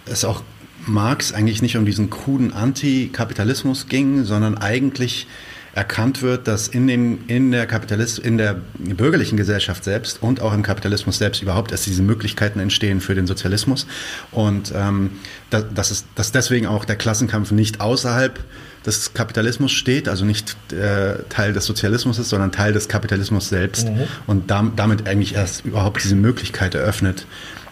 es auch Marx eigentlich nicht um diesen kruden Antikapitalismus ging, sondern eigentlich erkannt wird, dass in, dem, in, der Kapitalist, in der bürgerlichen Gesellschaft selbst und auch im Kapitalismus selbst überhaupt erst diese Möglichkeiten entstehen für den Sozialismus und ähm, dass, dass, es, dass deswegen auch der Klassenkampf nicht außerhalb des Kapitalismus steht, also nicht äh, Teil des Sozialismus ist, sondern Teil des Kapitalismus selbst mhm. und dam damit eigentlich erst überhaupt diese Möglichkeit eröffnet,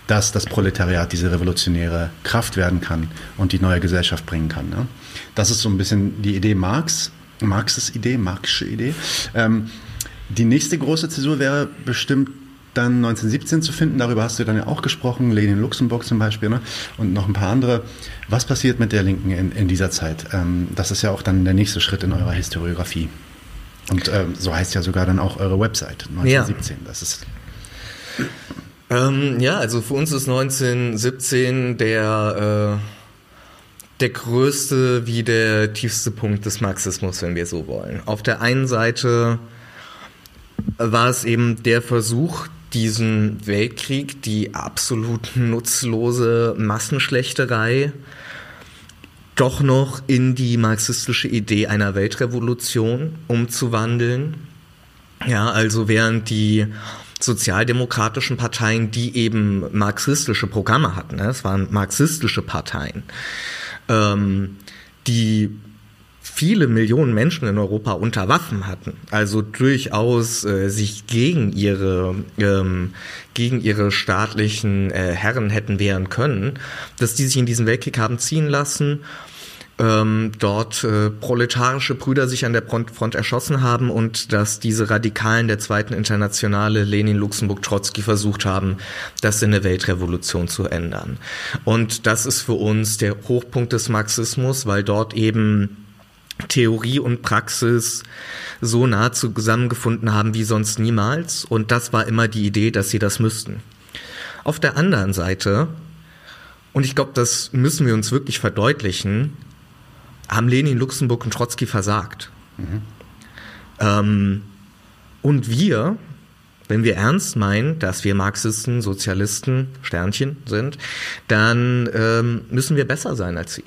dass das Proletariat diese revolutionäre Kraft werden kann und die neue Gesellschaft bringen kann. Ne? Das ist so ein bisschen die Idee Marx, Marxes Idee, Marxische Idee. Ähm, die nächste große Zäsur wäre bestimmt dann 1917 zu finden. Darüber hast du dann ja auch gesprochen, Lenin Luxemburg zum Beispiel ne? und noch ein paar andere. Was passiert mit der Linken in, in dieser Zeit? Ähm, das ist ja auch dann der nächste Schritt in eurer Historiografie. Und ähm, so heißt ja sogar dann auch eure Website 1917. Ja. Das ist ähm, ja, also für uns ist 1917 der, äh, der größte wie der tiefste Punkt des Marxismus, wenn wir so wollen. Auf der einen Seite war es eben der Versuch, diesen Weltkrieg, die absolut nutzlose Massenschlechterei, doch noch in die marxistische Idee einer Weltrevolution umzuwandeln. Ja, also während die sozialdemokratischen Parteien, die eben marxistische Programme hatten. Ne? Es waren marxistische Parteien, ähm, die viele Millionen Menschen in Europa unter Waffen hatten, also durchaus äh, sich gegen ihre ähm, gegen ihre staatlichen äh, Herren hätten wehren können, dass die sich in diesen Weltkrieg haben ziehen lassen ähm, dort äh, proletarische Brüder sich an der Front, Front erschossen haben und dass diese Radikalen der Zweiten Internationale, Lenin, Luxemburg, Trotzki versucht haben, das in eine Weltrevolution zu ändern. Und das ist für uns der Hochpunkt des Marxismus, weil dort eben Theorie und Praxis so nah zusammengefunden haben wie sonst niemals. Und das war immer die Idee, dass sie das müssten. Auf der anderen Seite, und ich glaube, das müssen wir uns wirklich verdeutlichen, haben Lenin, Luxemburg und Trotzki versagt. Mhm. Ähm, und wir, wenn wir ernst meinen, dass wir Marxisten, Sozialisten, Sternchen sind, dann ähm, müssen wir besser sein als sie.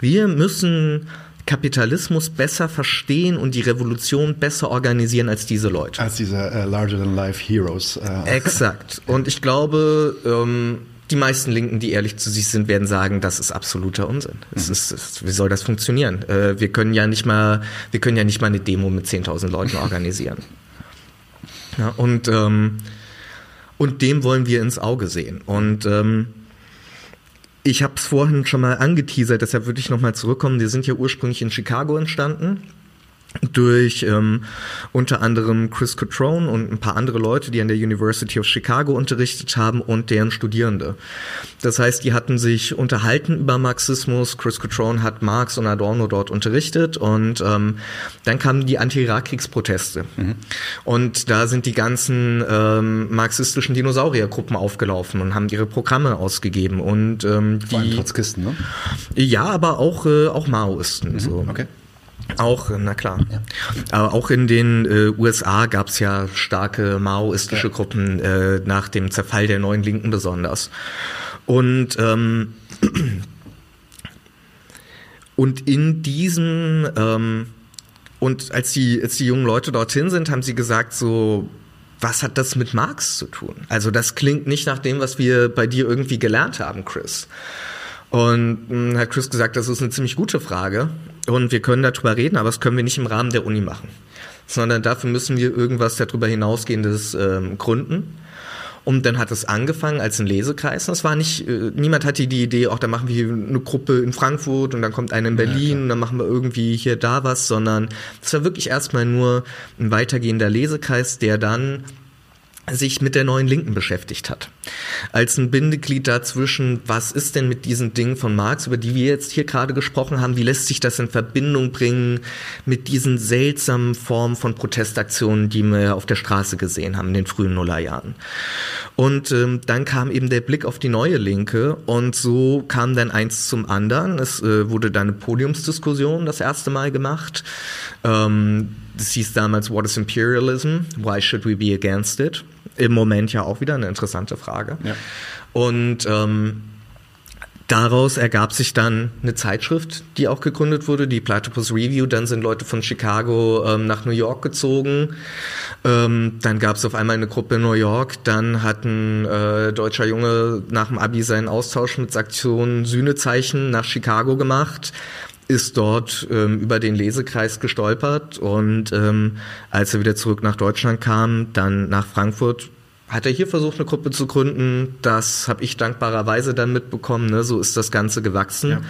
Wir müssen Kapitalismus besser verstehen und die Revolution besser organisieren als diese Leute. Als diese uh, larger-than-life Heroes. Uh. Exakt. Und ich glaube, ähm, die meisten Linken, die ehrlich zu sich sind, werden sagen, das ist absoluter Unsinn. Es mhm. ist, es, wie soll das funktionieren? Äh, wir können ja nicht mal, wir können ja nicht mal eine Demo mit 10.000 Leuten organisieren. Ja, und, ähm, und dem wollen wir ins Auge sehen. Und ähm, ich habe es vorhin schon mal angeteasert, deshalb würde ich nochmal zurückkommen. Wir sind ja ursprünglich in Chicago entstanden durch ähm, unter anderem Chris Cotrone und ein paar andere Leute, die an der University of Chicago unterrichtet haben und deren Studierende. Das heißt, die hatten sich unterhalten über Marxismus. Chris Cotrone hat Marx und Adorno dort unterrichtet und ähm, dann kamen die Anti-Irakkriegsproteste. Mhm. Und da sind die ganzen ähm, marxistischen Dinosauriergruppen aufgelaufen und haben ihre Programme ausgegeben und ähm, Vor allem Trotzkisten, ne? Ja, aber auch äh, auch Maoisten. Mhm. So. Okay. Auch, na klar. Ja. Aber auch in den äh, USA gab es ja starke maoistische ja. Gruppen äh, nach dem Zerfall der neuen Linken besonders. Und ähm, und in diesem ähm, und als die als die jungen Leute dorthin sind, haben sie gesagt so was hat das mit Marx zu tun? Also das klingt nicht nach dem, was wir bei dir irgendwie gelernt haben, Chris. Und mh, hm, hat Chris gesagt, das ist eine ziemlich gute Frage und wir können darüber reden, aber das können wir nicht im Rahmen der Uni machen, sondern dafür müssen wir irgendwas darüber hinausgehendes ähm, gründen. Und dann hat es angefangen als ein Lesekreis. Das war nicht, äh, niemand hatte die Idee, auch da machen wir eine Gruppe in Frankfurt und dann kommt eine in Berlin ja, und dann machen wir irgendwie hier da was, sondern es war wirklich erstmal nur ein weitergehender Lesekreis, der dann sich mit der neuen Linken beschäftigt hat. Als ein Bindeglied dazwischen, was ist denn mit diesen Dingen von Marx, über die wir jetzt hier gerade gesprochen haben, wie lässt sich das in Verbindung bringen mit diesen seltsamen Formen von Protestaktionen, die wir auf der Straße gesehen haben in den frühen Nullerjahren. Und ähm, dann kam eben der Blick auf die neue Linke und so kam dann eins zum anderen. Es äh, wurde dann eine Podiumsdiskussion das erste Mal gemacht. Ähm, das hieß damals What is Imperialism? Why should we be against it? Im Moment ja auch wieder eine interessante Frage. Ja. Und ähm, Daraus ergab sich dann eine Zeitschrift, die auch gegründet wurde, die Platypus Review. Dann sind Leute von Chicago ähm, nach New York gezogen. Ähm, dann gab es auf einmal eine Gruppe in New York. Dann hat ein äh, deutscher Junge nach dem Abi seinen Austausch mit Aktion Sühnezeichen nach Chicago gemacht ist dort ähm, über den Lesekreis gestolpert und ähm, als er wieder zurück nach Deutschland kam, dann nach Frankfurt, hat er hier versucht, eine Gruppe zu gründen. Das habe ich dankbarerweise dann mitbekommen. Ne? So ist das Ganze gewachsen. Ja.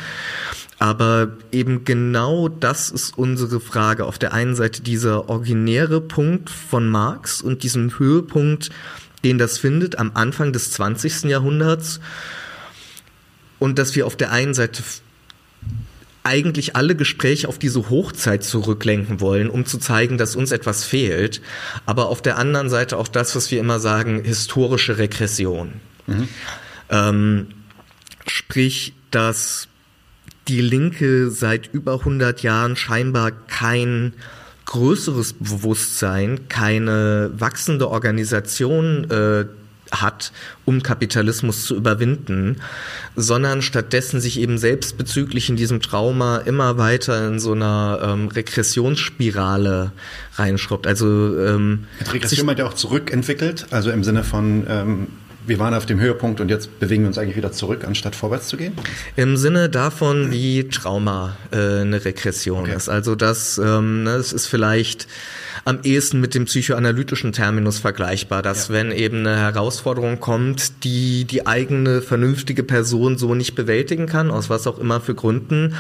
Aber eben genau das ist unsere Frage. Auf der einen Seite dieser originäre Punkt von Marx und diesem Höhepunkt, den das findet am Anfang des 20. Jahrhunderts. Und dass wir auf der einen Seite eigentlich alle Gespräche auf diese Hochzeit zurücklenken wollen, um zu zeigen, dass uns etwas fehlt. Aber auf der anderen Seite auch das, was wir immer sagen, historische Regression. Mhm. Ähm, sprich, dass die Linke seit über 100 Jahren scheinbar kein größeres Bewusstsein, keine wachsende Organisation äh, hat, um Kapitalismus zu überwinden, sondern stattdessen sich eben selbstbezüglich in diesem Trauma immer weiter in so einer ähm, Regressionsspirale reinschraubt. Also ähm, Mit Regression meint ja auch zurückentwickelt, also im Sinne von ähm wir waren auf dem Höhepunkt und jetzt bewegen wir uns eigentlich wieder zurück, anstatt vorwärts zu gehen? Im Sinne davon, wie Trauma äh, eine Regression okay. ist. Also das, ähm, ne, das ist vielleicht am ehesten mit dem psychoanalytischen Terminus vergleichbar, dass ja. wenn eben eine Herausforderung kommt, die die eigene vernünftige Person so nicht bewältigen kann, aus was auch immer für Gründen,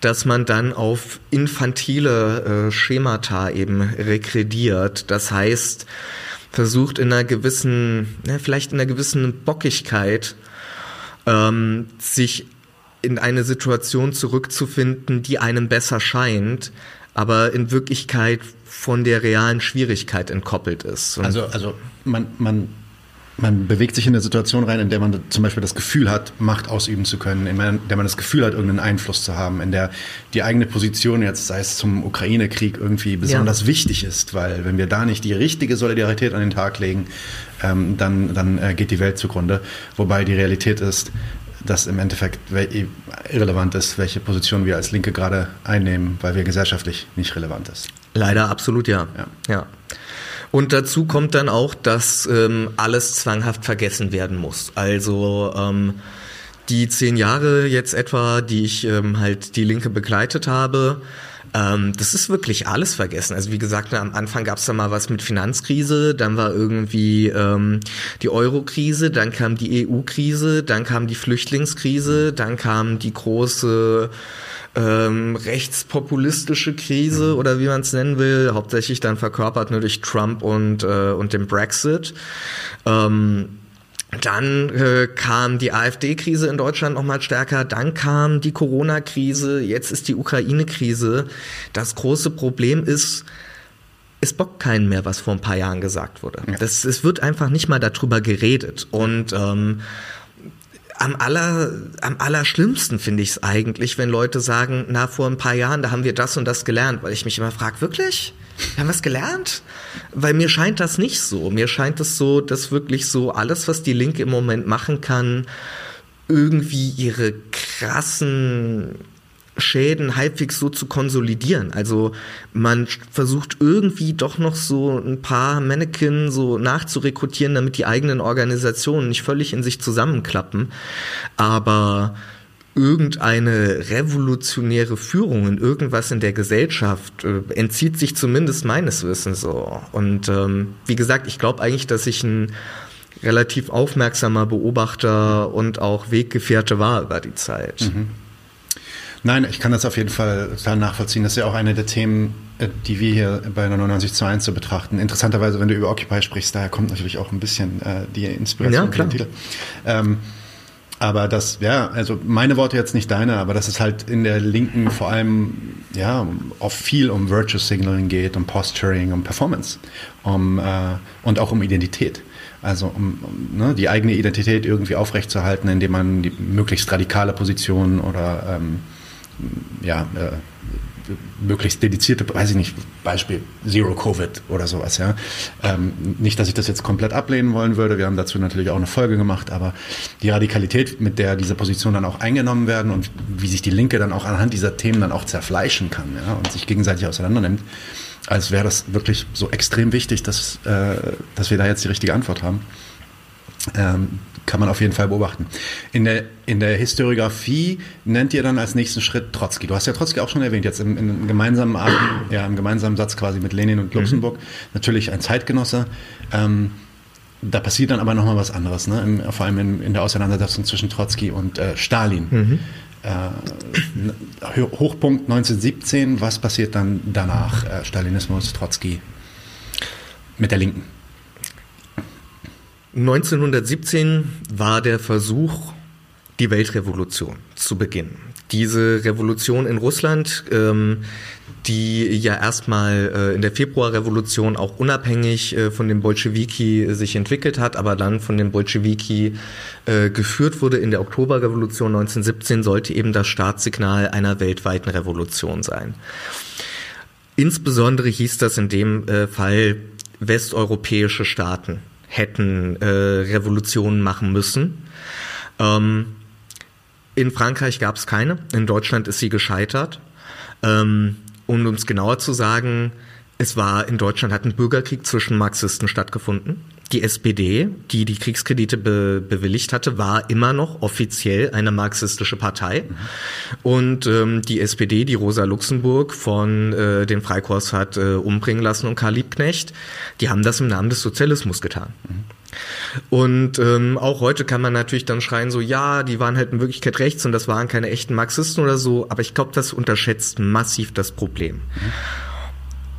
dass man dann auf infantile äh, Schemata eben regrediert. Das heißt, versucht in einer gewissen, ne, vielleicht in einer gewissen Bockigkeit ähm, sich in eine Situation zurückzufinden, die einem besser scheint, aber in Wirklichkeit von der realen Schwierigkeit entkoppelt ist. Und also, also man, man, man bewegt sich in eine Situation rein, in der man zum Beispiel das Gefühl hat, Macht ausüben zu können, in der man das Gefühl hat, irgendeinen Einfluss zu haben, in der die eigene Position jetzt, sei es zum Ukraine-Krieg, irgendwie besonders ja. wichtig ist, weil wenn wir da nicht die richtige Solidarität an den Tag legen, ähm, dann, dann äh, geht die Welt zugrunde. Wobei die Realität ist, dass im Endeffekt irrelevant ist, welche Position wir als Linke gerade einnehmen, weil wir gesellschaftlich nicht relevant ist. Leider absolut ja. ja. ja. Und dazu kommt dann auch, dass ähm, alles zwanghaft vergessen werden muss. Also ähm, die zehn Jahre jetzt etwa, die ich ähm, halt die Linke begleitet habe, Ähm, das ist wirklich alles vergessen. Also wie gesagt, am Anfang gab es da mal was mit Finanzkrise, dann war irgendwie ähm, die Euro-Krise, dann kam die EU-Krise, dann kam die Flüchtlingskrise, dann kam die große ähm, rechtspopulistische Krise mhm. oder wie man es nennen will, hauptsächlich dann verkörpert nur durch Trump und, äh, und den Brexit. Ähm, dann äh, kam die AfD-Krise in Deutschland nochmal stärker, dann kam die Corona-Krise, jetzt ist die Ukraine-Krise. Das große Problem ist, es bockt keinen mehr, was vor ein paar Jahren gesagt wurde. Ja. Das, es wird einfach nicht mal darüber geredet. Und ähm, am aller, am allerschlimmsten finde ich es eigentlich, wenn Leute sagen, na, vor ein paar Jahren, da haben wir das und das gelernt, weil ich mich immer frage, wirklich? Wir haben was gelernt? Weil mir scheint das nicht so. Mir scheint es so, dass wirklich so alles, was die Linke im Moment machen kann, irgendwie ihre krassen Schäden halbwegs so zu konsolidieren. Also man versucht irgendwie doch noch so ein paar Mannequin so nachzurekrutieren, damit die eigenen Organisationen nicht völlig in sich zusammenklappen. Aber irgendeine revolutionäre Führung in irgendwas in der Gesellschaft äh, entzieht sich zumindest meines Wissens so. Und ähm, wie gesagt, ich glaube eigentlich, dass ich ein relativ aufmerksamer Beobachter und auch Weggefährte war über die Zeit. Mhm. Nein, ich kann das auf jeden Fall total nachvollziehen. Das ist ja auch eine der Themen, äh, die wir hier bei der 99 zu 1 zu betrachten. Interessanterweise, wenn du über Occupy sprichst, daher kommt natürlich auch ein bisschen äh, die Inspiration ja, klar. Titel. Ähm, aber das, ja, also meine Worte jetzt nicht deine, aber dass es halt in der Linken vor allem, ja, oft viel um Virtue Signaling geht, um Posturing, um Performance, um, äh, und auch um Identität. Also um, um ne, die eigene Identität irgendwie aufrechtzuerhalten, indem man die möglichst radikale Positionen oder ähm, ja, äh, möglichst dedizierte, weiß ich nicht, Beispiel Zero Covid oder sowas, ja. Ähm, nicht, dass ich das jetzt komplett ablehnen wollen würde. Wir haben dazu natürlich auch eine Folge gemacht, aber die Radikalität, mit der diese Positionen dann auch eingenommen werden und wie sich die Linke dann auch anhand dieser Themen dann auch zerfleischen kann, ja, und sich gegenseitig auseinandernimmt, als wäre das wirklich so extrem wichtig, dass, äh, dass wir da jetzt die richtige Antwort haben. Ähm, kann man auf jeden Fall beobachten. In der, in der Historiografie nennt ihr dann als nächsten Schritt Trotzki. Du hast ja Trotzki auch schon erwähnt, jetzt im, im gemeinsamen, ja, im gemeinsamen Satz quasi mit Lenin und Luxemburg. Mhm. Natürlich ein Zeitgenosse. Ähm, da passiert dann aber nochmal was anderes, ne? Im, vor allem in, in, der Auseinandersetzung zwischen Trotzki und äh, Stalin. Mhm. Äh, Hochpunkt 1917, was passiert dann danach? Äh, Stalinismus, Trotzki mit der Linken. 1917 war der Versuch, die Weltrevolution zu beginnen. Diese Revolution in Russland, ähm, die ja erstmal äh, in der Februarrevolution auch unabhängig äh, von den Bolschewiki sich entwickelt hat, aber dann von den Bolschewiki äh, geführt wurde in der Oktoberrevolution 1917, sollte eben das Startsignal einer weltweiten Revolution sein. Insbesondere hieß das in dem äh, Fall westeuropäische Staaten hätten äh, Revolutionen machen müssen. Ähm, in Frankreich gab es keine, in Deutschland ist sie gescheitert. Ähm, um uns genauer zu sagen, es war in Deutschland hat ein Bürgerkrieg zwischen Marxisten stattgefunden. Die SPD, die die Kriegskredite be bewilligt hatte, war immer noch offiziell eine marxistische Partei. Mhm. Und ähm, die SPD, die Rosa Luxemburg von äh, den Freikorps hat äh, umbringen lassen und Karl Liebknecht, die haben das im Namen des Sozialismus getan. Mhm. Und ähm, auch heute kann man natürlich dann schreien, so ja, die waren halt in Wirklichkeit rechts und das waren keine echten Marxisten oder so, aber ich glaube, das unterschätzt massiv das Problem. Mhm.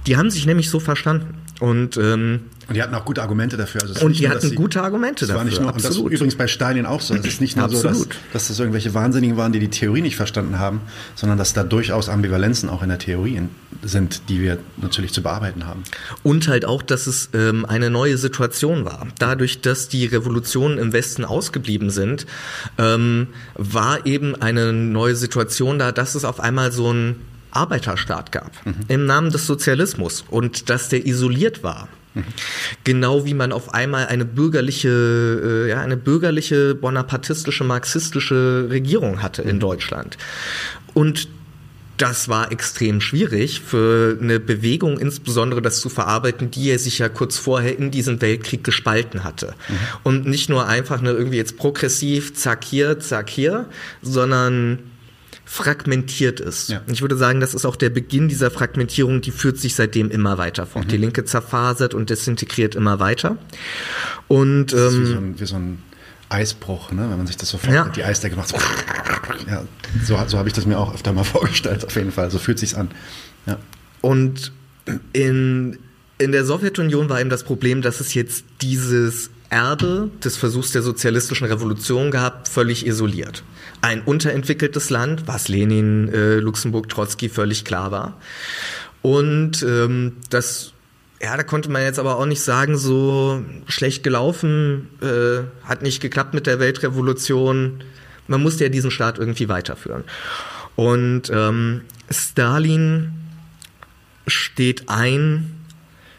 Die haben sich nämlich so verstanden. Und, ähm, und die hatten auch gute Argumente dafür. Also und die nur, hatten sie, gute Argumente dafür. War nicht nur, absolut. Und das übrigens bei Stalin auch so. Es ist nicht nur absolut. so, dass, dass das irgendwelche Wahnsinnigen waren, die die Theorie nicht verstanden haben, sondern dass da durchaus Ambivalenzen auch in der Theorie sind, die wir natürlich zu bearbeiten haben. Und halt auch, dass es ähm, eine neue Situation war. Dadurch, dass die Revolutionen im Westen ausgeblieben sind, ähm, war eben eine neue Situation da, dass es auf einmal so ein Arbeiterstaat gab, mhm. im Namen des Sozialismus und dass der isoliert war. Mhm. Genau wie man auf einmal eine bürgerliche, äh, ja, eine bürgerliche, bonapartistische, marxistische Regierung hatte mhm. in Deutschland. Und das war extrem schwierig für eine Bewegung, insbesondere das zu verarbeiten, die er sich ja kurz vorher in diesem Weltkrieg gespalten hatte. Mhm. Und nicht nur einfach nur irgendwie jetzt progressiv, zack hier, zack hier, sondern fragmentiert ist. Ja. Ich würde sagen, das ist auch der Beginn dieser Fragmentierung, die führt sich seitdem immer weiter fort. Mhm. Die Linke zerfasert und desintegriert immer weiter. Und ähm, wie, so ein, wie so ein Eisbruch, ne? wenn man sich das so vorstellt, ja. die Eisdecke macht so, ja, so, so habe ich das mir auch öfter mal vorgestellt, auf jeden Fall, so fühlt sich's an. Ja. Und in, in der Sowjetunion war eben das Problem, dass es jetzt dieses Erbe des Versuchs der sozialistischen Revolution gehabt, völlig isoliert. Ein unterentwickeltes Land, was Lenin, äh, Luxemburg, Trotzki völlig klar war. Und ähm, das ja, da konnte man jetzt aber auch nicht sagen, so schlecht gelaufen, äh, hat nicht geklappt mit der Weltrevolution. Man musste ja diesen Staat irgendwie weiterführen. Und ähm, Stalin steht ein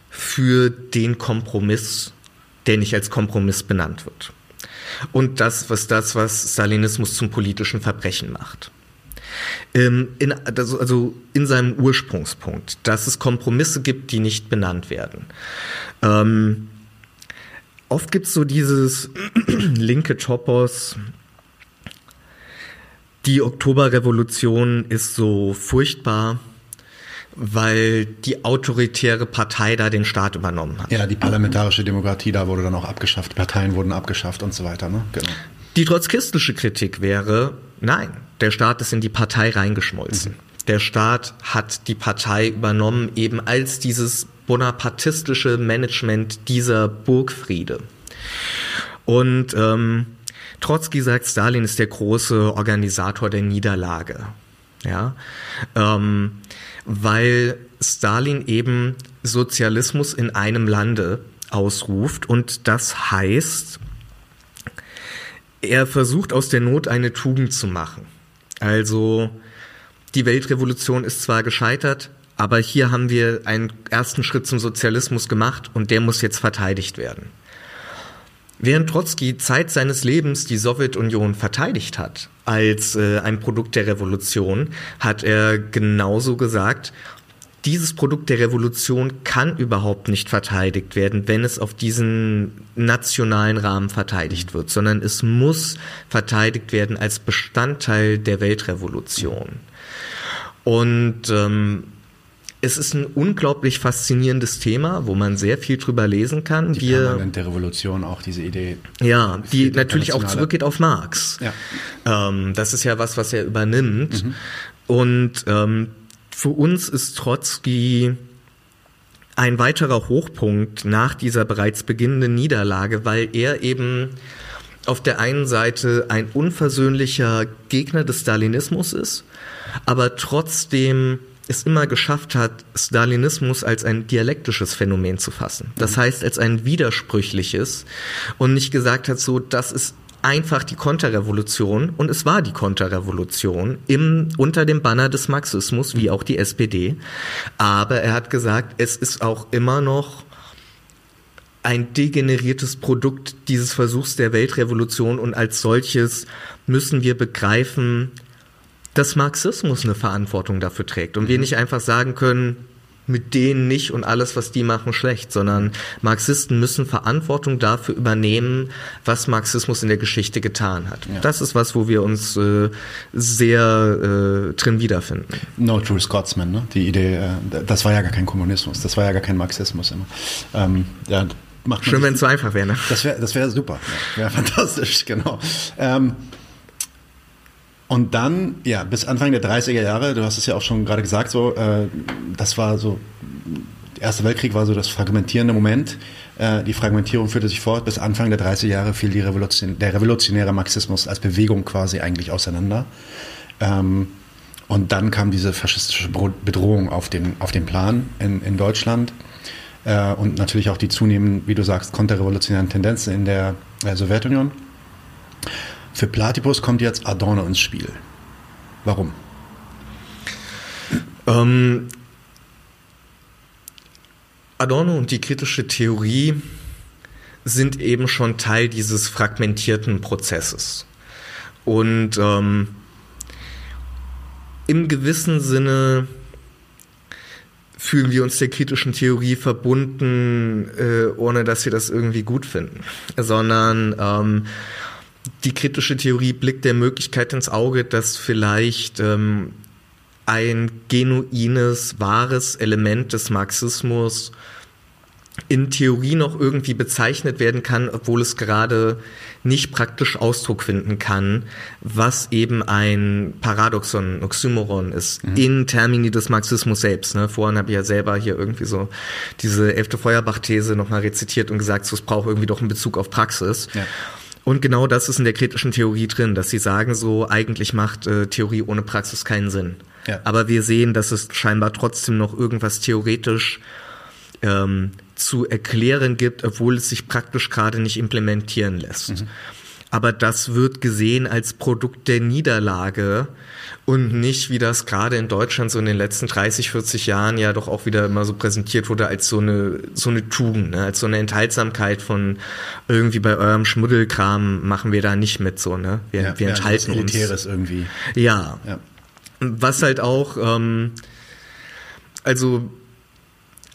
für den Kompromiss, der nicht als Kompromiss benannt wird. Und das, was das, was Stalinismus zum politischen Verbrechen macht. Ähm, in, also in seinem Ursprungspunkt, dass es Kompromisse gibt, die nicht benannt werden. Ähm, oft gibt es so dieses linke Topos, die Oktoberrevolution ist so furchtbar, weil die autoritäre Partei da den Staat übernommen hat. Ja, die parlamentarische Demokratie da wurde dann auch abgeschafft, Parteien wurden abgeschafft und so weiter. Ne? Genau. Die trotzkistische Kritik wäre, nein, der Staat ist in die Partei reingeschmolzen. Mhm. Der Staat hat die Partei übernommen, eben als dieses bonapartistische Management dieser Burgfriede. Und ähm, Trotzki sagt, Stalin ist der große Organisator der Niederlage. Ja, ähm, weil Stalin eben Sozialismus in einem Lande ausruft und das heißt, er versucht aus der Not eine Tugend zu machen. Also die Weltrevolution ist zwar gescheitert, aber hier haben wir einen ersten Schritt zum Sozialismus gemacht und der muss jetzt verteidigt werden. Während Trotzki Zeit seines Lebens die Sowjetunion verteidigt hat als äh, ein Produkt der Revolution, hat er genauso gesagt, dieses Produkt der Revolution kann überhaupt nicht verteidigt werden, wenn es auf diesen nationalen Rahmen verteidigt wird, sondern es muss verteidigt werden als Bestandteil der Weltrevolution. Und ähm, es ist ein unglaublich faszinierendes Thema, wo man sehr viel drüber lesen kann. Die Wir, permanente Revolution, auch diese Idee. Ja, die natürlich auch zurückgeht auf Marx. Ja. Ähm, das ist ja was, was er übernimmt. Mhm. Und ähm, für uns ist Trotzki ein weiterer Hochpunkt nach dieser bereits beginnenden Niederlage, weil er eben auf der einen Seite ein unversöhnlicher Gegner des Stalinismus ist, aber trotzdem es immer geschafft hat, Stalinismus als ein dialektisches Phänomen zu fassen. Das mhm. heißt, als ein widersprüchliches und nicht gesagt hat, so, das ist einfach die Konterrevolution und es war die Konterrevolution im, unter dem Banner des Marxismus, wie auch die SPD. Aber er hat gesagt, es ist auch immer noch ein degeneriertes Produkt dieses Versuchs der Weltrevolution und als solches müssen wir begreifen, dass Marxismus eine Verantwortung dafür trägt und wir mhm. nicht einfach sagen können, mit denen nicht und alles, was die machen, schlecht, sondern Marxisten müssen Verantwortung dafür übernehmen, was Marxismus in der Geschichte getan hat. Ja. Das ist was, wo wir uns äh, sehr äh, drin wiederfinden. No True Scotsman, ne? die Idee, äh, das war ja gar kein Kommunismus, das war ja gar kein Marxismus immer. Ähm, ja, Schön, wenn es so einfach wäre. Ne? Das wäre das wär super, ja, wäre fantastisch, genau. Ähm, und dann, ja, bis Anfang der 30er Jahre, du hast es ja auch schon gerade gesagt, so, äh, das war so, der Erste Weltkrieg war so das fragmentierende Moment. Äh, die Fragmentierung führte sich fort. Bis Anfang der 30er Jahre fiel Revolution, der revolutionäre Marxismus als Bewegung quasi eigentlich auseinander. Ähm, und dann kam diese faschistische Bedrohung auf den, auf den Plan in, in Deutschland. Äh, und natürlich auch die zunehmend, wie du sagst, konterrevolutionären Tendenzen in der äh, Sowjetunion. Für Platypus kommt jetzt Adorno ins Spiel. Warum? Ähm, Adorno und die kritische Theorie sind eben schon Teil dieses fragmentierten Prozesses. Und ähm, im gewissen Sinne fühlen wir uns der kritischen Theorie verbunden, äh, ohne dass wir das irgendwie gut finden, sondern ähm, die kritische Theorie blickt der Möglichkeit ins Auge, dass vielleicht ähm, ein genuines, wahres Element des Marxismus in Theorie noch irgendwie bezeichnet werden kann, obwohl es gerade nicht praktisch Ausdruck finden kann, was eben ein Paradoxon, ein Oxymoron ist, mhm. in Termini des Marxismus selbst. Ne? Vorhin habe ich ja selber hier irgendwie so diese elfte Feuerbach-These nochmal rezitiert und gesagt, so, es braucht irgendwie doch einen Bezug auf Praxis. Ja. Und genau das ist in der kritischen Theorie drin, dass sie sagen, so eigentlich macht äh, Theorie ohne Praxis keinen Sinn. Ja. Aber wir sehen, dass es scheinbar trotzdem noch irgendwas theoretisch ähm, zu erklären gibt, obwohl es sich praktisch gerade nicht implementieren lässt. Mhm. Aber das wird gesehen als Produkt der Niederlage und nicht, wie das gerade in Deutschland so in den letzten 30, 40 Jahren ja doch auch wieder immer so präsentiert wurde, als so eine, so eine Tugend, ne? als so eine Enthaltsamkeit von irgendwie bei eurem Schmuddelkram machen wir da nicht mit so, ne? Wir, ja, wir enthalten ja, uns. irgendwie. Ja. ja. Was halt auch, ähm, also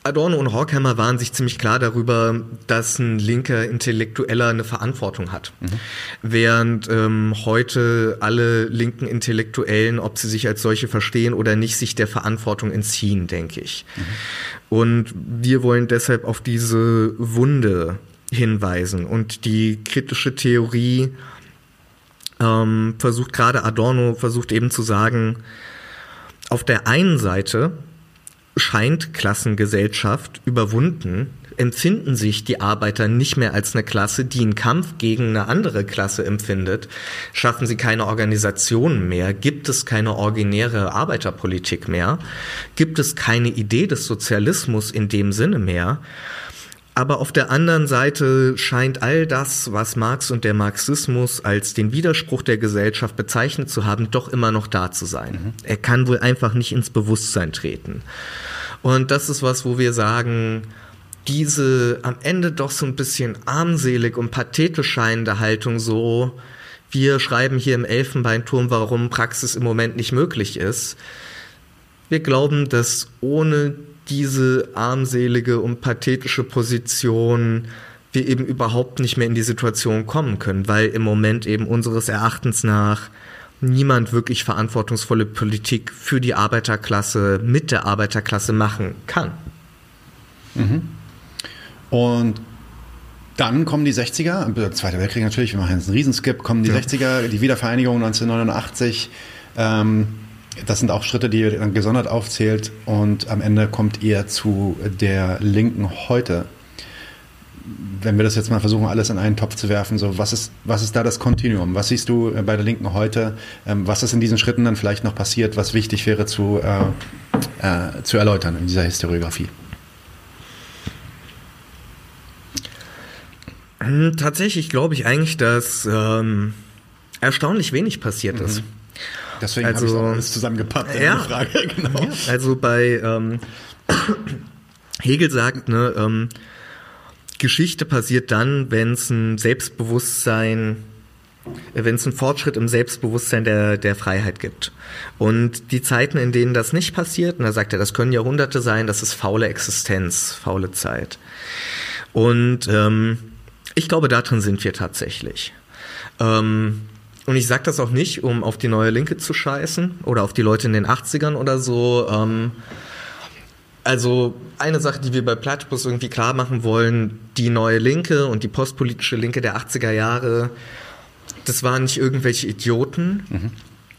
Adorno und Horkheimer waren sich ziemlich klar darüber, dass ein linker Intellektueller eine Verantwortung hat. Mhm. Während ähm, heute alle linken Intellektuellen, ob sie sich als solche verstehen oder nicht, sich der Verantwortung entziehen, denke ich. Mhm. Und wir wollen deshalb auf diese Wunde hinweisen. Und die kritische Theorie ähm, versucht gerade Adorno, versucht eben zu sagen, auf der einen Seite scheint Klassengesellschaft überwunden, empfinden sich die Arbeiter nicht mehr als eine Klasse, die einen Kampf gegen eine andere Klasse empfindet, schaffen sie keine Organisation mehr, gibt es keine originäre Arbeiterpolitik mehr, gibt es keine Idee des Sozialismus in dem Sinne mehr. Aber auf der anderen Seite scheint all das, was Marx und der Marxismus als den Widerspruch der Gesellschaft bezeichnet zu haben, doch immer noch da zu sein. Mhm. Er kann wohl einfach nicht ins Bewusstsein treten. Und das ist was, wo wir sagen, diese am Ende doch so ein bisschen armselig und pathetisch scheinende Haltung so, wir schreiben hier im Elfenbeinturm, warum Praxis im Moment nicht möglich ist. Wir glauben, dass ohne diese armselige und pathetische Position wir eben überhaupt nicht mehr in die Situation kommen können, weil im Moment eben unseres Erachtens nach niemand wirklich verantwortungsvolle Politik für die Arbeiterklasse mit der Arbeiterklasse machen kann. Mhm. Und dann kommen die 60er, äh, Zweiter Weltkrieg natürlich, wir machen jetzt einen Riesenskip, kommen die ja. 60er, die Wiedervereinigung 1989. Ähm, das sind auch Schritte, die ihr dann gesondert aufzählt und am Ende kommt ihr zu der Linken heute wenn wir das jetzt mal versuchen, alles in einen Topf zu werfen, so was ist, was ist da das Kontinuum? Was siehst du äh, bei der Linken heute? Ähm, was ist in diesen Schritten dann vielleicht noch passiert, was wichtig wäre zu, äh, äh, zu erläutern in dieser Historiografie? Hm, tatsächlich glaube ich eigentlich, dass ähm, erstaunlich wenig passiert ist. Deswegen also, habe ich alles zusammengepackt ja, Frage. genau. Ja, also bei ähm, Hegel sagt, ne, ähm, Geschichte passiert dann, wenn es ein Selbstbewusstsein, äh, wenn es einen Fortschritt im Selbstbewusstsein der, der Freiheit gibt. Und die Zeiten, in denen das nicht passiert, und da sagt er, das können Jahrhunderte sein, das ist faule Existenz, faule Zeit. Und ähm, ich glaube, darin sind wir tatsächlich. Ähm, und ich sage das auch nicht, um auf die neue Linke zu scheißen oder auf die Leute in den 80ern oder so. Ähm, also eine Sache, die wir bei Platypus irgendwie klar machen wollen, die neue Linke und die postpolitische Linke der 80er Jahre, das waren nicht irgendwelche Idioten mhm.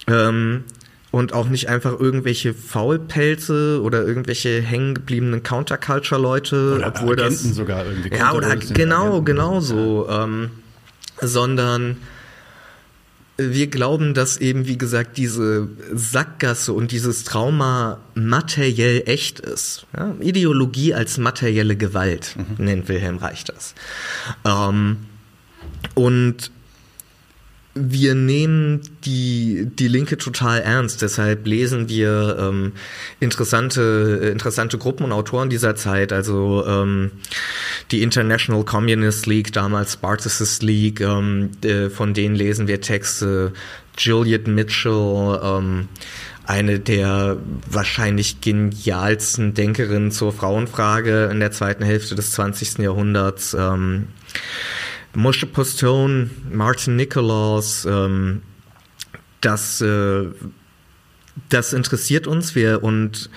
ähm, und auch nicht einfach irgendwelche Faulpelze oder irgendwelche hängengebliebenen Counterculture-Leute. Oder obwohl Agenten das, sogar irgendwie. Ja, oder genau, genau so. Ähm, sondern wir glauben, dass eben, wie gesagt, diese Sackgasse und dieses Trauma materiell echt ist. Ja? Ideologie als materielle Gewalt mhm. nennt Wilhelm Reich das. Ähm, und wir nehmen die, die Linke total ernst. Deshalb lesen wir ähm, interessante, interessante Gruppen und Autoren dieser Zeit. Also ähm, die International Communist League, damals Spartacist League, ähm, äh, von denen lesen wir Texte. Juliet Mitchell, ähm, eine der wahrscheinlich genialsten Denkerinnen zur Frauenfrage in der zweiten Hälfte des 20. Jahrhunderts. Ähm, Moshe Postone, Martin Nicholas, ähm, das, äh, das interessiert uns. Wir und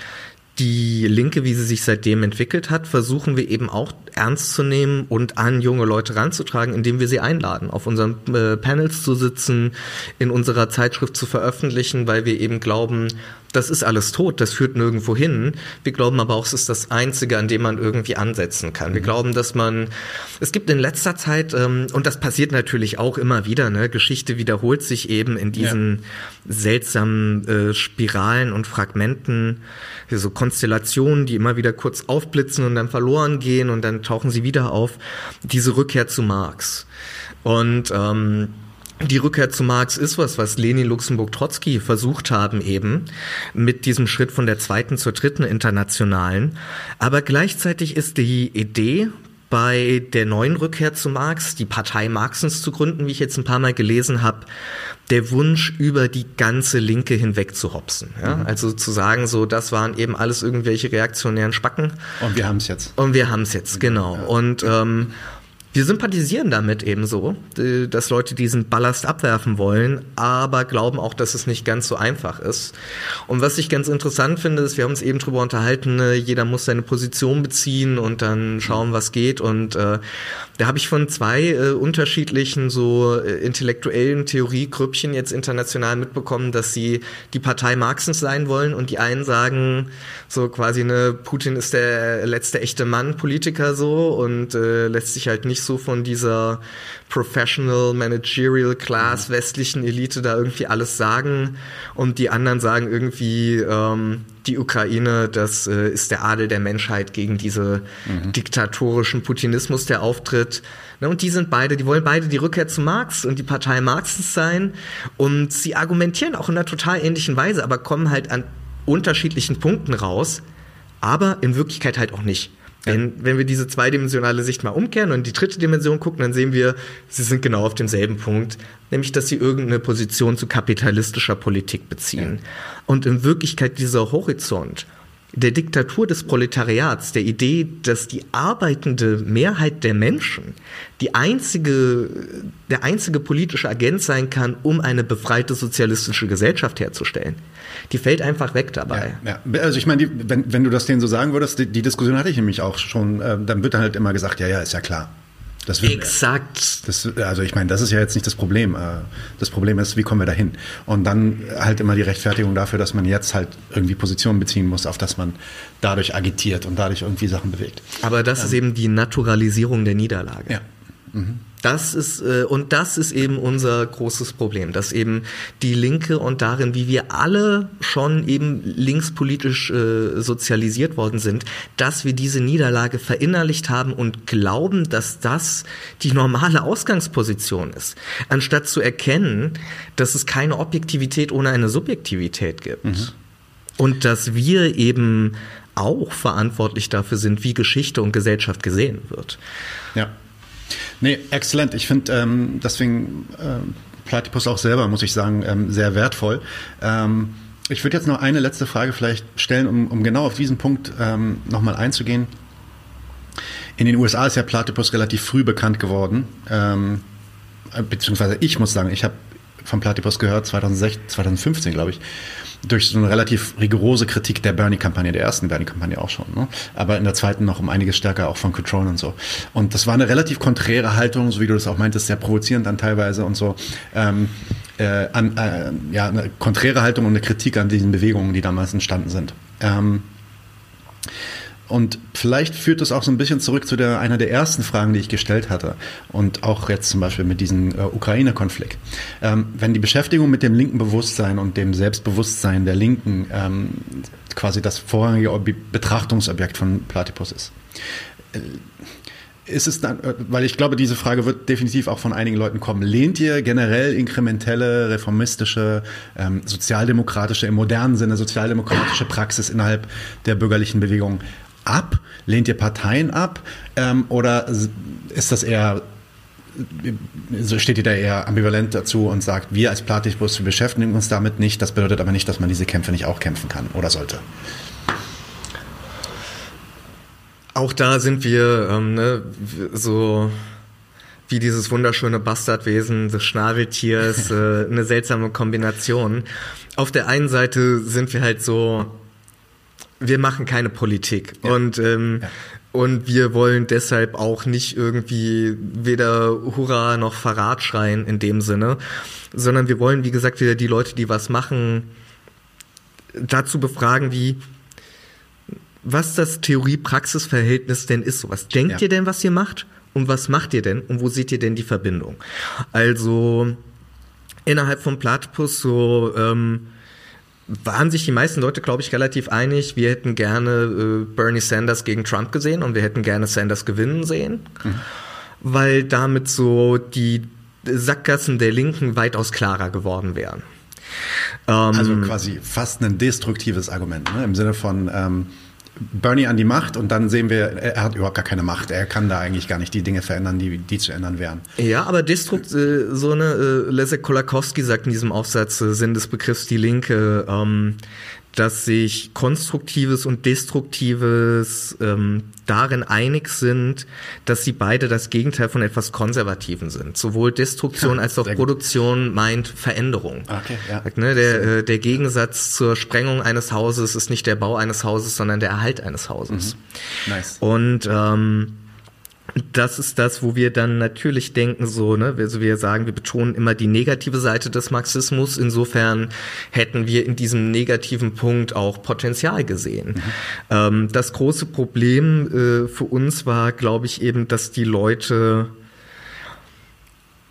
die Linke, wie sie sich seitdem entwickelt hat, versuchen wir eben auch ernst zu nehmen und an junge Leute ranzutragen, indem wir sie einladen, auf unseren äh, Panels zu sitzen, in unserer Zeitschrift zu veröffentlichen, weil wir eben glauben, das ist alles tot, das führt nirgendwo hin. Wir glauben aber auch, es ist das Einzige, an dem man irgendwie ansetzen kann. Wir mhm. glauben, dass man, es gibt in letzter Zeit, ähm, und das passiert natürlich auch immer wieder, ne, Geschichte wiederholt sich eben in diesen ja. seltsamen äh, Spiralen und Fragmenten, so Konstellationen, die immer wieder kurz aufblitzen und dann verloren gehen und dann tauchen sie wieder auf. Diese Rückkehr zu Marx. Und ähm, die Rückkehr zu Marx ist was, was Lenin, Luxemburg, Trotzki versucht haben eben mit diesem Schritt von der zweiten zur dritten internationalen. Aber gleichzeitig ist die Idee bei der neuen Rückkehr zu Marx, die Partei Marxens zu gründen, wie ich jetzt ein paar Mal gelesen habe, der Wunsch über die ganze Linke hinweg zu hopsen. Ja? Mhm. Also zu sagen, so das waren eben alles irgendwelche reaktionären Spacken. Und wir haben es jetzt. Und wir haben es jetzt, genau. Ja. Und ähm, wir sympathisieren damit ebenso, dass Leute diesen Ballast abwerfen wollen, aber glauben auch, dass es nicht ganz so einfach ist. Und was ich ganz interessant finde, ist, wir haben uns eben drüber unterhalten, ne, jeder muss seine Position beziehen und dann schauen, was geht. Und äh, da habe ich von zwei äh, unterschiedlichen so äh, intellektuellen Theoriegrüppchen jetzt international mitbekommen, dass sie die Partei Marxens sein wollen und die einen sagen so quasi ne Putin ist der letzte echte Mann Politiker so und äh, lässt sich halt nicht so von dieser Professional Managerial Class westlichen Elite da irgendwie alles sagen und die anderen sagen irgendwie ähm, die Ukraine, das äh, ist der Adel der Menschheit gegen diese mhm. diktatorischen Putinismus, der auftritt. Ne, und die sind beide, die wollen beide die Rückkehr zu Marx und die Partei Marxens sein. Und sie argumentieren auch in einer total ähnlichen Weise, aber kommen halt an unterschiedlichen Punkten raus, aber in Wirklichkeit halt auch nicht. Wenn, wenn wir diese zweidimensionale Sicht mal umkehren und die dritte Dimension gucken, dann sehen wir, sie sind genau auf demselben Punkt, nämlich dass sie irgendeine Position zu kapitalistischer Politik beziehen. Ja. Und in Wirklichkeit dieser Horizont der Diktatur des Proletariats, der Idee, dass die arbeitende Mehrheit der Menschen die einzige, der einzige politische Agent sein kann, um eine befreite sozialistische Gesellschaft herzustellen, die fällt einfach weg dabei. Ja, ja. Also ich meine, wenn, wenn du das denen so sagen würdest, die, die Diskussion hatte ich nämlich auch schon, äh, dann wird dann halt immer gesagt, ja, ja, ist ja klar. Das wird, Exakt. Das, also ich meine, das ist ja jetzt nicht das Problem. Äh, das Problem ist, wie kommen wir dahin? Und dann halt immer die Rechtfertigung dafür, dass man jetzt halt irgendwie Positionen beziehen muss, auf dass man dadurch agitiert und dadurch irgendwie Sachen bewegt. Aber das ähm. ist eben die Naturalisierung der Niederlage. Ja. Mhm. Das ist äh, und das ist eben unser großes Problem, dass eben die Linke und darin, wie wir alle schon eben linkspolitisch äh, sozialisiert worden sind, dass wir diese Niederlage verinnerlicht haben und glauben, dass das die normale Ausgangsposition ist, anstatt zu erkennen, dass es keine Objektivität ohne eine Subjektivität gibt. Mhm. Und dass wir eben auch verantwortlich dafür sind, wie Geschichte und Gesellschaft gesehen wird. Ja. Nee, exzellent. Ich finde ähm, deswegen ähm, Platypus auch selber, muss ich sagen, ähm, sehr wertvoll. Ähm, ich würde jetzt noch eine letzte Frage vielleicht stellen, um, um genau auf diesen Punkt ähm, nochmal einzugehen. In den USA ist ja Platypus relativ früh bekannt geworden. Ähm, beziehungsweise ich muss sagen, ich habe von Platypus gehört, 2016, 2015 glaube ich durch so eine relativ rigorose Kritik der Bernie-Kampagne, der ersten Bernie-Kampagne auch schon, ne? aber in der zweiten noch um einiges stärker auch von Control und so. Und das war eine relativ konträre Haltung, so wie du das auch meintest, sehr provozierend dann teilweise und so. Ähm, äh, an, äh, ja, eine konträre Haltung und eine Kritik an diesen Bewegungen, die damals entstanden sind. Ähm, und vielleicht führt das auch so ein bisschen zurück zu der, einer der ersten Fragen, die ich gestellt hatte. Und auch jetzt zum Beispiel mit diesem äh, Ukraine-Konflikt. Ähm, wenn die Beschäftigung mit dem linken Bewusstsein und dem Selbstbewusstsein der Linken ähm, quasi das vorrangige Betrachtungsobjekt von Platypus ist. Äh, ist es dann, äh, weil ich glaube, diese Frage wird definitiv auch von einigen Leuten kommen. Lehnt ihr generell inkrementelle, reformistische, ähm, sozialdemokratische, im modernen Sinne sozialdemokratische Praxis innerhalb der bürgerlichen Bewegung ab? Lehnt ihr Parteien ab? Ähm, oder ist das eher, steht ihr da eher ambivalent dazu und sagt, wir als Platypus, beschäftigen uns damit nicht, das bedeutet aber nicht, dass man diese Kämpfe nicht auch kämpfen kann oder sollte? Auch da sind wir ähm, ne, so wie dieses wunderschöne Bastardwesen des Schnabeltiers, äh, eine seltsame Kombination. Auf der einen Seite sind wir halt so, wir machen keine Politik ja. und ähm, ja. und wir wollen deshalb auch nicht irgendwie weder Hurra noch Verrat schreien in dem Sinne, sondern wir wollen, wie gesagt, wieder die Leute, die was machen, dazu befragen, wie was das Theorie-Praxis-Verhältnis denn ist. Was denkt ja. ihr denn, was ihr macht? Und was macht ihr denn? Und wo seht ihr denn die Verbindung? Also innerhalb von Platypus so ähm, waren sich die meisten Leute, glaube ich, relativ einig. Wir hätten gerne äh, Bernie Sanders gegen Trump gesehen und wir hätten gerne Sanders gewinnen sehen, mhm. weil damit so die Sackgassen der Linken weitaus klarer geworden wären. also ähm, quasi fast ein destruktives Argument, ne? im Sinne von ähm, Bernie an die Macht und dann sehen wir, er hat überhaupt gar keine Macht. Er kann da eigentlich gar nicht die Dinge verändern, die, die zu ändern wären. Ja, aber Destrukt, äh, so eine äh, Leszek Kolakowski sagt in diesem Aufsatz äh, Sinn des Begriffs die Linke, ähm, dass sich Konstruktives und Destruktives ähm, darin einig sind, dass sie beide das Gegenteil von etwas Konservativen sind. Sowohl Destruktion ja, als auch Produktion gut. meint Veränderung. Okay, ja. Ne, der, äh, der Gegensatz zur Sprengung eines Hauses ist nicht der Bau eines Hauses, sondern der Erhalt eines Hauses. Mhm. Nice. Und ähm, das ist das, wo wir dann natürlich denken, so, ne, also wir sagen, wir betonen immer die negative Seite des Marxismus. Insofern hätten wir in diesem negativen Punkt auch Potenzial gesehen. Mhm. Ähm, das große Problem äh, für uns war, glaube ich, eben, dass die Leute,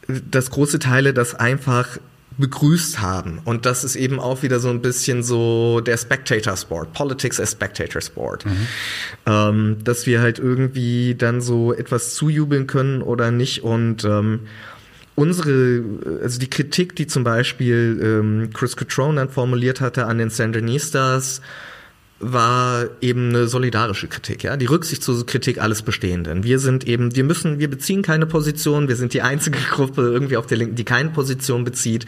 dass große Teile das einfach begrüßt haben. Und das ist eben auch wieder so ein bisschen so der Spectator Sport, Politics as Spectator Sport. Mhm. Ähm, dass wir halt irgendwie dann so etwas zujubeln können oder nicht. Und ähm, unsere, also die Kritik, die zum Beispiel ähm, Chris Cutrone dann formuliert hatte an den Sandinistas, war eben eine solidarische Kritik, ja, die rücksichtslose Kritik alles Bestehenden. Wir sind eben, wir müssen, wir beziehen keine Position, wir sind die einzige Gruppe irgendwie auf der Linken, die keine Position bezieht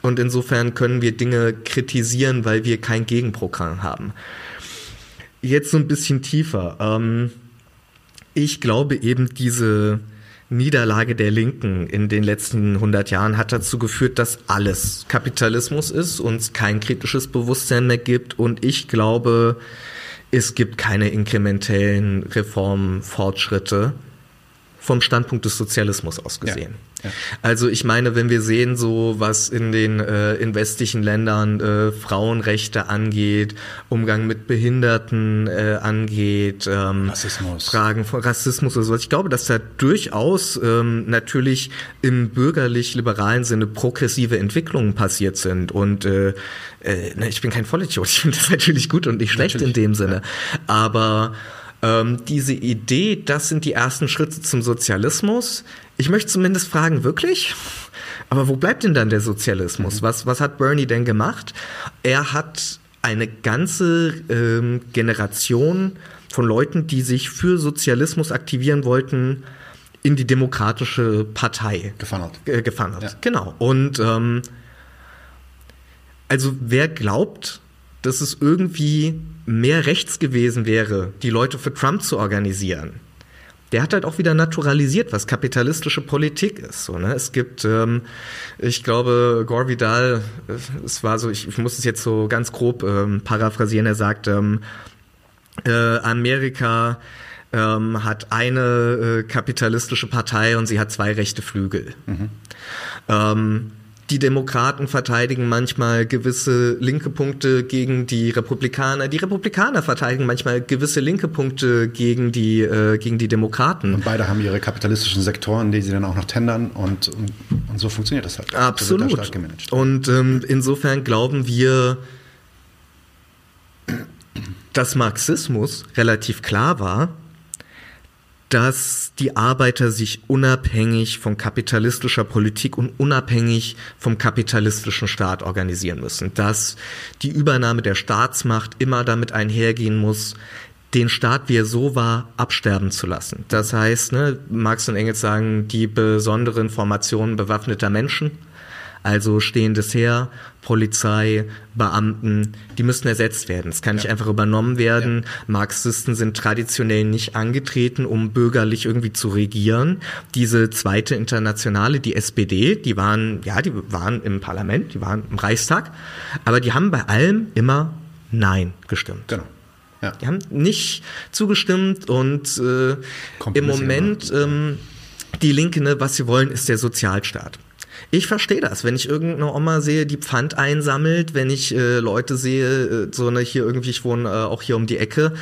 und insofern können wir Dinge kritisieren, weil wir kein Gegenprogramm haben. Jetzt so ein bisschen tiefer. Ähm, ich glaube eben diese Niederlage der Linken in den letzten 100 Jahren hat dazu geführt, dass alles Kapitalismus ist und kein kritisches Bewusstsein mehr gibt. Und ich glaube, es gibt keine inkrementellen Reformfortschritte vom Standpunkt des Sozialismus aus gesehen. Ja. Also ich meine, wenn wir sehen, so was in den äh, in westlichen Ländern äh, Frauenrechte angeht, Umgang mit Behinderten äh, angeht, ähm, Rassismus. Fragen von Rassismus oder sowas, ich glaube, dass da durchaus ähm, natürlich im bürgerlich-liberalen Sinne progressive Entwicklungen passiert sind. Und äh, äh, ne, ich bin kein Vollidiot, ich finde das natürlich gut und nicht schlecht natürlich. in dem Sinne. Ja. Aber ähm, diese Idee, das sind die ersten Schritte zum Sozialismus. Ich möchte zumindest fragen, wirklich? Aber wo bleibt denn dann der Sozialismus? Mhm. Was, was hat Bernie denn gemacht? Er hat eine ganze ähm, Generation von Leuten, die sich für Sozialismus aktivieren wollten, in die demokratische Partei gefunnelt. Äh, gefunnelt. Ja. Genau. Und ähm, also wer glaubt, dass es irgendwie mehr rechts gewesen wäre, die Leute für Trump zu organisieren, der hat halt auch wieder naturalisiert, was kapitalistische Politik ist. So, ne? Es gibt, ähm, ich glaube, Gore Vidal, äh, es war so, ich, ich muss es jetzt so ganz grob ähm, paraphrasieren, er sagt, ähm, äh, Amerika ähm, hat eine äh, kapitalistische Partei und sie hat zwei rechte Flügel. Mhm. Ähm, die Demokraten verteidigen manchmal gewisse linke Punkte gegen die Republikaner. Die Republikaner verteidigen manchmal gewisse linke Punkte gegen die, äh, gegen die Demokraten. Und beide haben ihre kapitalistischen Sektoren, die sie dann auch noch tendern und, und, und so funktioniert das halt. Absolut. Da und ähm, insofern glauben wir, dass Marxismus relativ klar war, dass die Arbeiter sich unabhängig von kapitalistischer Politik und unabhängig vom kapitalistischen Staat organisieren müssen. Dass die Übernahme der Staatsmacht immer damit einhergehen muss, den Staat, wie er so war, absterben zu lassen. Das heißt, ne, Marx und Engels sagen, die besonderen Formationen bewaffneter Menschen, Also stehendes Heer, Polizei, Beamten, die müssen ersetzt werden. Es kann ja. nicht einfach übernommen werden. Ja. Marxisten sind traditionell nicht angetreten, um bürgerlich irgendwie zu regieren. Diese zweite Internationale, die SPD, die waren, ja, die waren im Parlament, die waren im Reichstag, aber die haben bei allem immer Nein gestimmt. Genau. Ja. Die haben nicht zugestimmt und äh, im Moment ähm, die Linke, ne, was sie wollen, ist der Sozialstaat. Ich verstehe das, wenn ich irgendeine Oma sehe, die Pfand einsammelt, wenn ich äh, Leute sehe, äh, so eine hier irgendwie, ich wohne äh, auch hier um die Ecke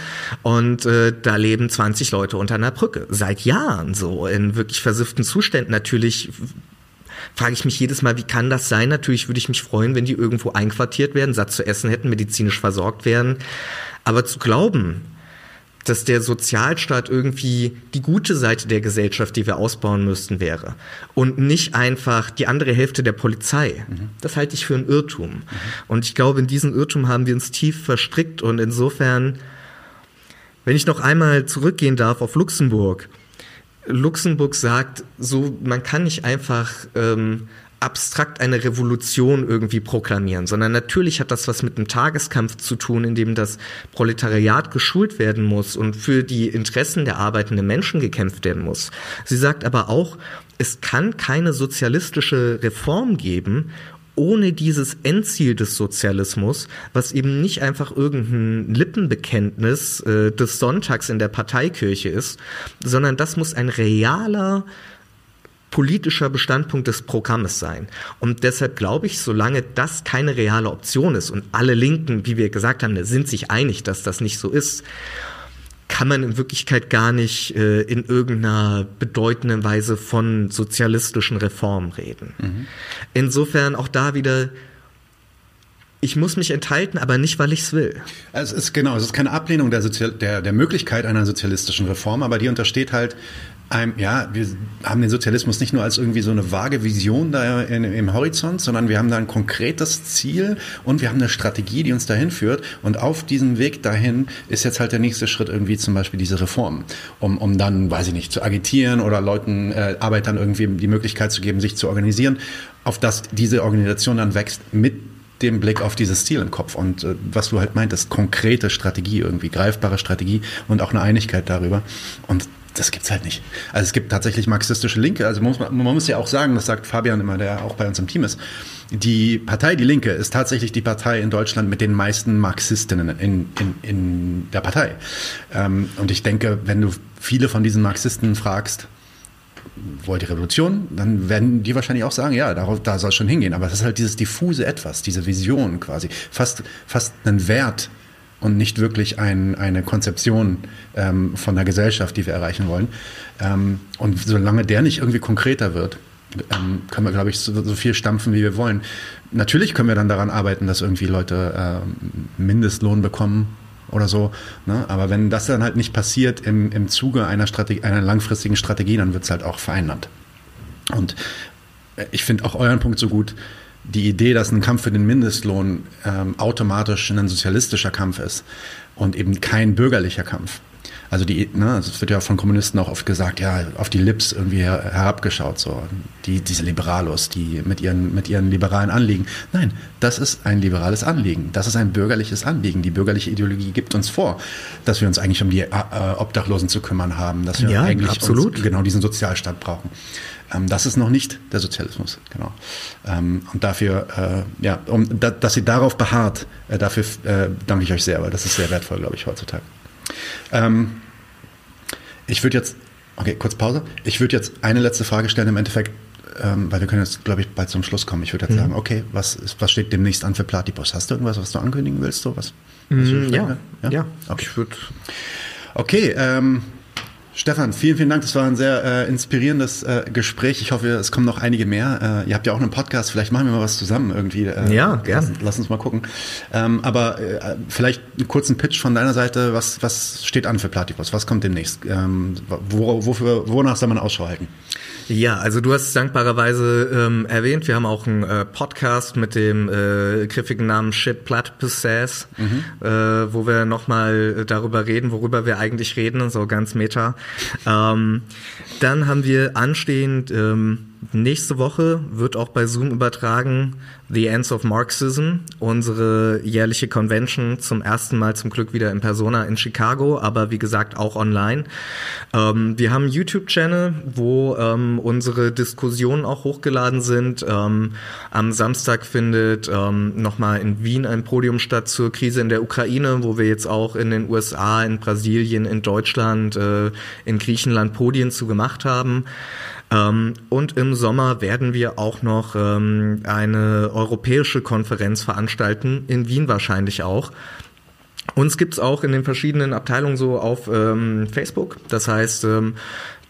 und äh, da leben 20 Leute unter einer Brücke. Seit Jahren so, in wirklich versifften Zuständen. Natürlich frage ich mich jedes Mal, wie kann das sein? Natürlich würde ich mich freuen, wenn die irgendwo einquartiert werden, satt zu essen hätten, medizinisch versorgt werden. Aber zu glauben, dass der Sozialstaat irgendwie die gute Seite der Gesellschaft, die wir ausbauen müssten, wäre. Und nicht einfach die andere Hälfte der Polizei. Mhm. Das halte ich für einen Irrtum. Mhm. Und ich glaube, in diesen Irrtum haben wir uns tief verstrickt. Und insofern, wenn ich noch einmal zurückgehen darf auf Luxemburg, Luxemburg sagt, so man kann nicht einfach ähm, abstrakt eine Revolution irgendwie proklamieren, sondern natürlich hat das was mit einem Tageskampf zu tun, in dem das Proletariat geschult werden muss und für die Interessen der arbeitenden Menschen gekämpft werden muss. Sie sagt aber auch, es kann keine sozialistische Reform geben, ohne dieses Endziel des Sozialismus, was eben nicht einfach irgendein Lippenbekenntnis äh, des Sonntags in der Parteikirche ist, sondern das muss ein realer politischer Bestandpunkt des Programmes sein. Und deshalb glaube ich, solange das keine reale Option ist und alle Linken, wie wir gesagt haben, sind sich einig, dass das nicht so ist, kann man in Wirklichkeit gar nicht äh, in irgendeiner bedeutenden Weise von sozialistischen Reformen reden. Mhm. Insofern auch da wieder ich muss mich enthalten, aber nicht, weil ich es will. Es ist genau, es ist keine Ablehnung der, Sozial der, der Möglichkeit einer sozialistischen Reform, aber die untersteht halt einem, ja, wir haben den Sozialismus nicht nur als irgendwie so eine vage Vision da in, im Horizont, sondern wir haben da ein konkretes Ziel und wir haben eine Strategie, die uns dahin führt. Und auf diesem Weg dahin ist jetzt halt der nächste Schritt irgendwie zum Beispiel diese Reform, um, um dann, weiß ich nicht, zu agitieren oder Leuten, äh, Arbeitern irgendwie die Möglichkeit zu geben, sich zu organisieren, auf dass diese Organisation dann wächst mit dem Blick auf dieses Ziel im Kopf und äh, was du halt meintest, konkrete Strategie irgendwie, greifbare Strategie und auch eine Einigkeit darüber. Und das gibt's halt nicht. Also es gibt tatsächlich marxistische Linke. Also man muss, man muss ja auch sagen, das sagt Fabian immer, der auch bei uns im Team ist. Die Partei Die Linke ist tatsächlich die Partei in Deutschland mit den meisten Marxistinnen in, in, in der Partei. Ähm, und ich denke, wenn du viele von diesen Marxisten fragst, wollt ihr Revolution, dann werden die wahrscheinlich auch sagen, ja, darauf, da soll es schon hingehen. Aber das ist halt dieses diffuse Etwas, diese Vision quasi, fast, fast ein Wert, und nicht wirklich ein, eine Konzeption ähm, von der Gesellschaft, die wir erreichen wollen. Ähm, und solange der nicht irgendwie konkreter wird, ähm, können wir, glaube ich, so, so, viel stampfen, wie wir wollen. Natürlich können wir dann daran arbeiten, dass irgendwie Leute äh, Mindestlohn bekommen oder so. Ne? Aber wenn das dann halt nicht passiert im, im Zuge einer, Strategie, einer langfristigen Strategie, dann wird es halt auch verändert. Und äh, ich finde auch euren Punkt so gut die Idee, dass ein Kampf für den Mindestlohn ähm, automatisch ein sozialistischer Kampf ist und eben kein bürgerlicher Kampf. Also die, ne, also es wird ja von Kommunisten auch oft gesagt, ja, auf die Lips irgendwie her, herabgeschaut, so die diese Liberalos, die mit ihren mit ihren liberalen Anliegen. Nein, das ist ein liberales Anliegen, das ist ein bürgerliches Anliegen. Die bürgerliche Ideologie gibt uns vor, dass wir uns eigentlich um die äh, Obdachlosen zu kümmern haben, dass wir ja, eigentlich absolut. Uns genau diesen Sozialstaat brauchen. Ähm, das ist noch nicht der Sozialismus, genau. Ähm, und dafür, äh, ja, um, da, dass sie darauf beharrt, äh, dafür äh, danke ich euch sehr, weil das ist sehr wertvoll, glaube ich, heutzutage. Ähm, ich würde jetzt, okay, kurz Pause. Ich würde jetzt eine letzte Frage stellen, im Endeffekt, weil wir können jetzt, glaube ich, bald zum Schluss kommen. Ich würde jetzt mhm. sagen, okay, was, ist, was steht demnächst an für Platypus? Hast du irgendwas, was du ankündigen willst? So was? was mm, ja, ja, ja, okay. ich würde. Okay, ähm, Stefan, vielen, vielen Dank. Das war ein sehr äh, inspirierendes äh, Gespräch. Ich hoffe, es kommen noch einige mehr. Äh, ihr habt ja auch einen Podcast. Vielleicht machen wir mal was zusammen irgendwie. Äh, ja, gerne. Lass, lass, uns mal gucken. Ähm, aber äh, vielleicht einen kurzen Pitch von deiner Seite. Was, was steht an für Platypus? Was kommt demnächst? Ähm, wo, wofür, wonach soll man Ausschau halten? Ja, also du hast es dankbarerweise ähm, erwähnt. Wir haben auch einen äh, Podcast mit dem äh, griffigen Namen Shit Platypus Sass, mhm. äh, wo wir nochmal darüber reden, worüber wir eigentlich reden, so ganz meta. Ähm, dann haben wir anstehend ähm, nächste Woche wird auch bei Zoom übertragen The Ends of Marxism, unsere jährliche Convention, zum ersten Mal zum Glück wieder in Persona in Chicago, aber wie gesagt auch online. Ähm, wir haben einen YouTube-Channel, wo ähm, unsere Diskussionen auch hochgeladen sind. Ähm, am Samstag findet ähm, nochmal in Wien ein Podium statt zur Krise in der Ukraine, wo wir jetzt auch in den USA, in Brasilien, in Deutschland, äh, in Griechenland Podien zu gemacht haben. Ähm, und im Sommer werden wir auch noch ähm, eine europäische Konferenz veranstalten, in Wien wahrscheinlich auch. Uns gibt's auch in den verschiedenen Abteilungen so auf ähm, Facebook. Das heißt, ähm,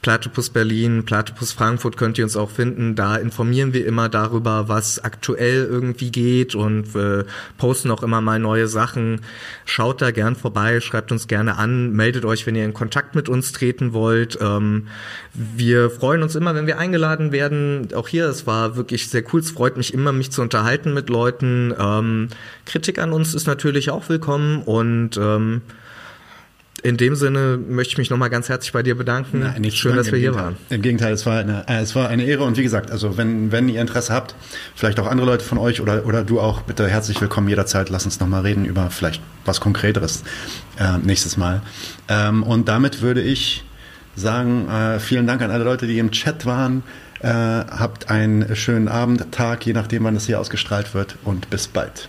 Platypus Berlin, Platypus Frankfurt könnt ihr uns auch finden. Da informieren wir immer darüber, was aktuell irgendwie geht und äh, posten auch immer mal neue Sachen. Schaut da gern vorbei, schreibt uns gerne an, meldet euch, wenn ihr in Kontakt mit uns treten wollt. Ähm, wir freuen uns immer, wenn wir eingeladen werden. Auch hier, es war wirklich sehr cool. Es freut mich immer, mich zu unterhalten mit Leuten. Ähm, Kritik an uns ist natürlich auch willkommen und ähm, in dem Sinne möchte ich mich nochmal ganz herzlich bei dir bedanken. Nein, nicht Schön, dass wir hier waren. Im Gegenteil, es war, eine, äh, es war eine Ehre und wie gesagt, also wenn, wenn ihr Interesse habt, vielleicht auch andere Leute von euch oder, oder du auch, bitte herzlich willkommen jederzeit. Lass uns nochmal reden über vielleicht was Konkreteres äh, nächstes Mal. Ähm, und damit würde ich sagen, äh, vielen Dank an alle Leute, die im Chat waren. Äh, habt einen schönen Abend, Tag, je nachdem, wann das hier ausgestrahlt wird und bis bald.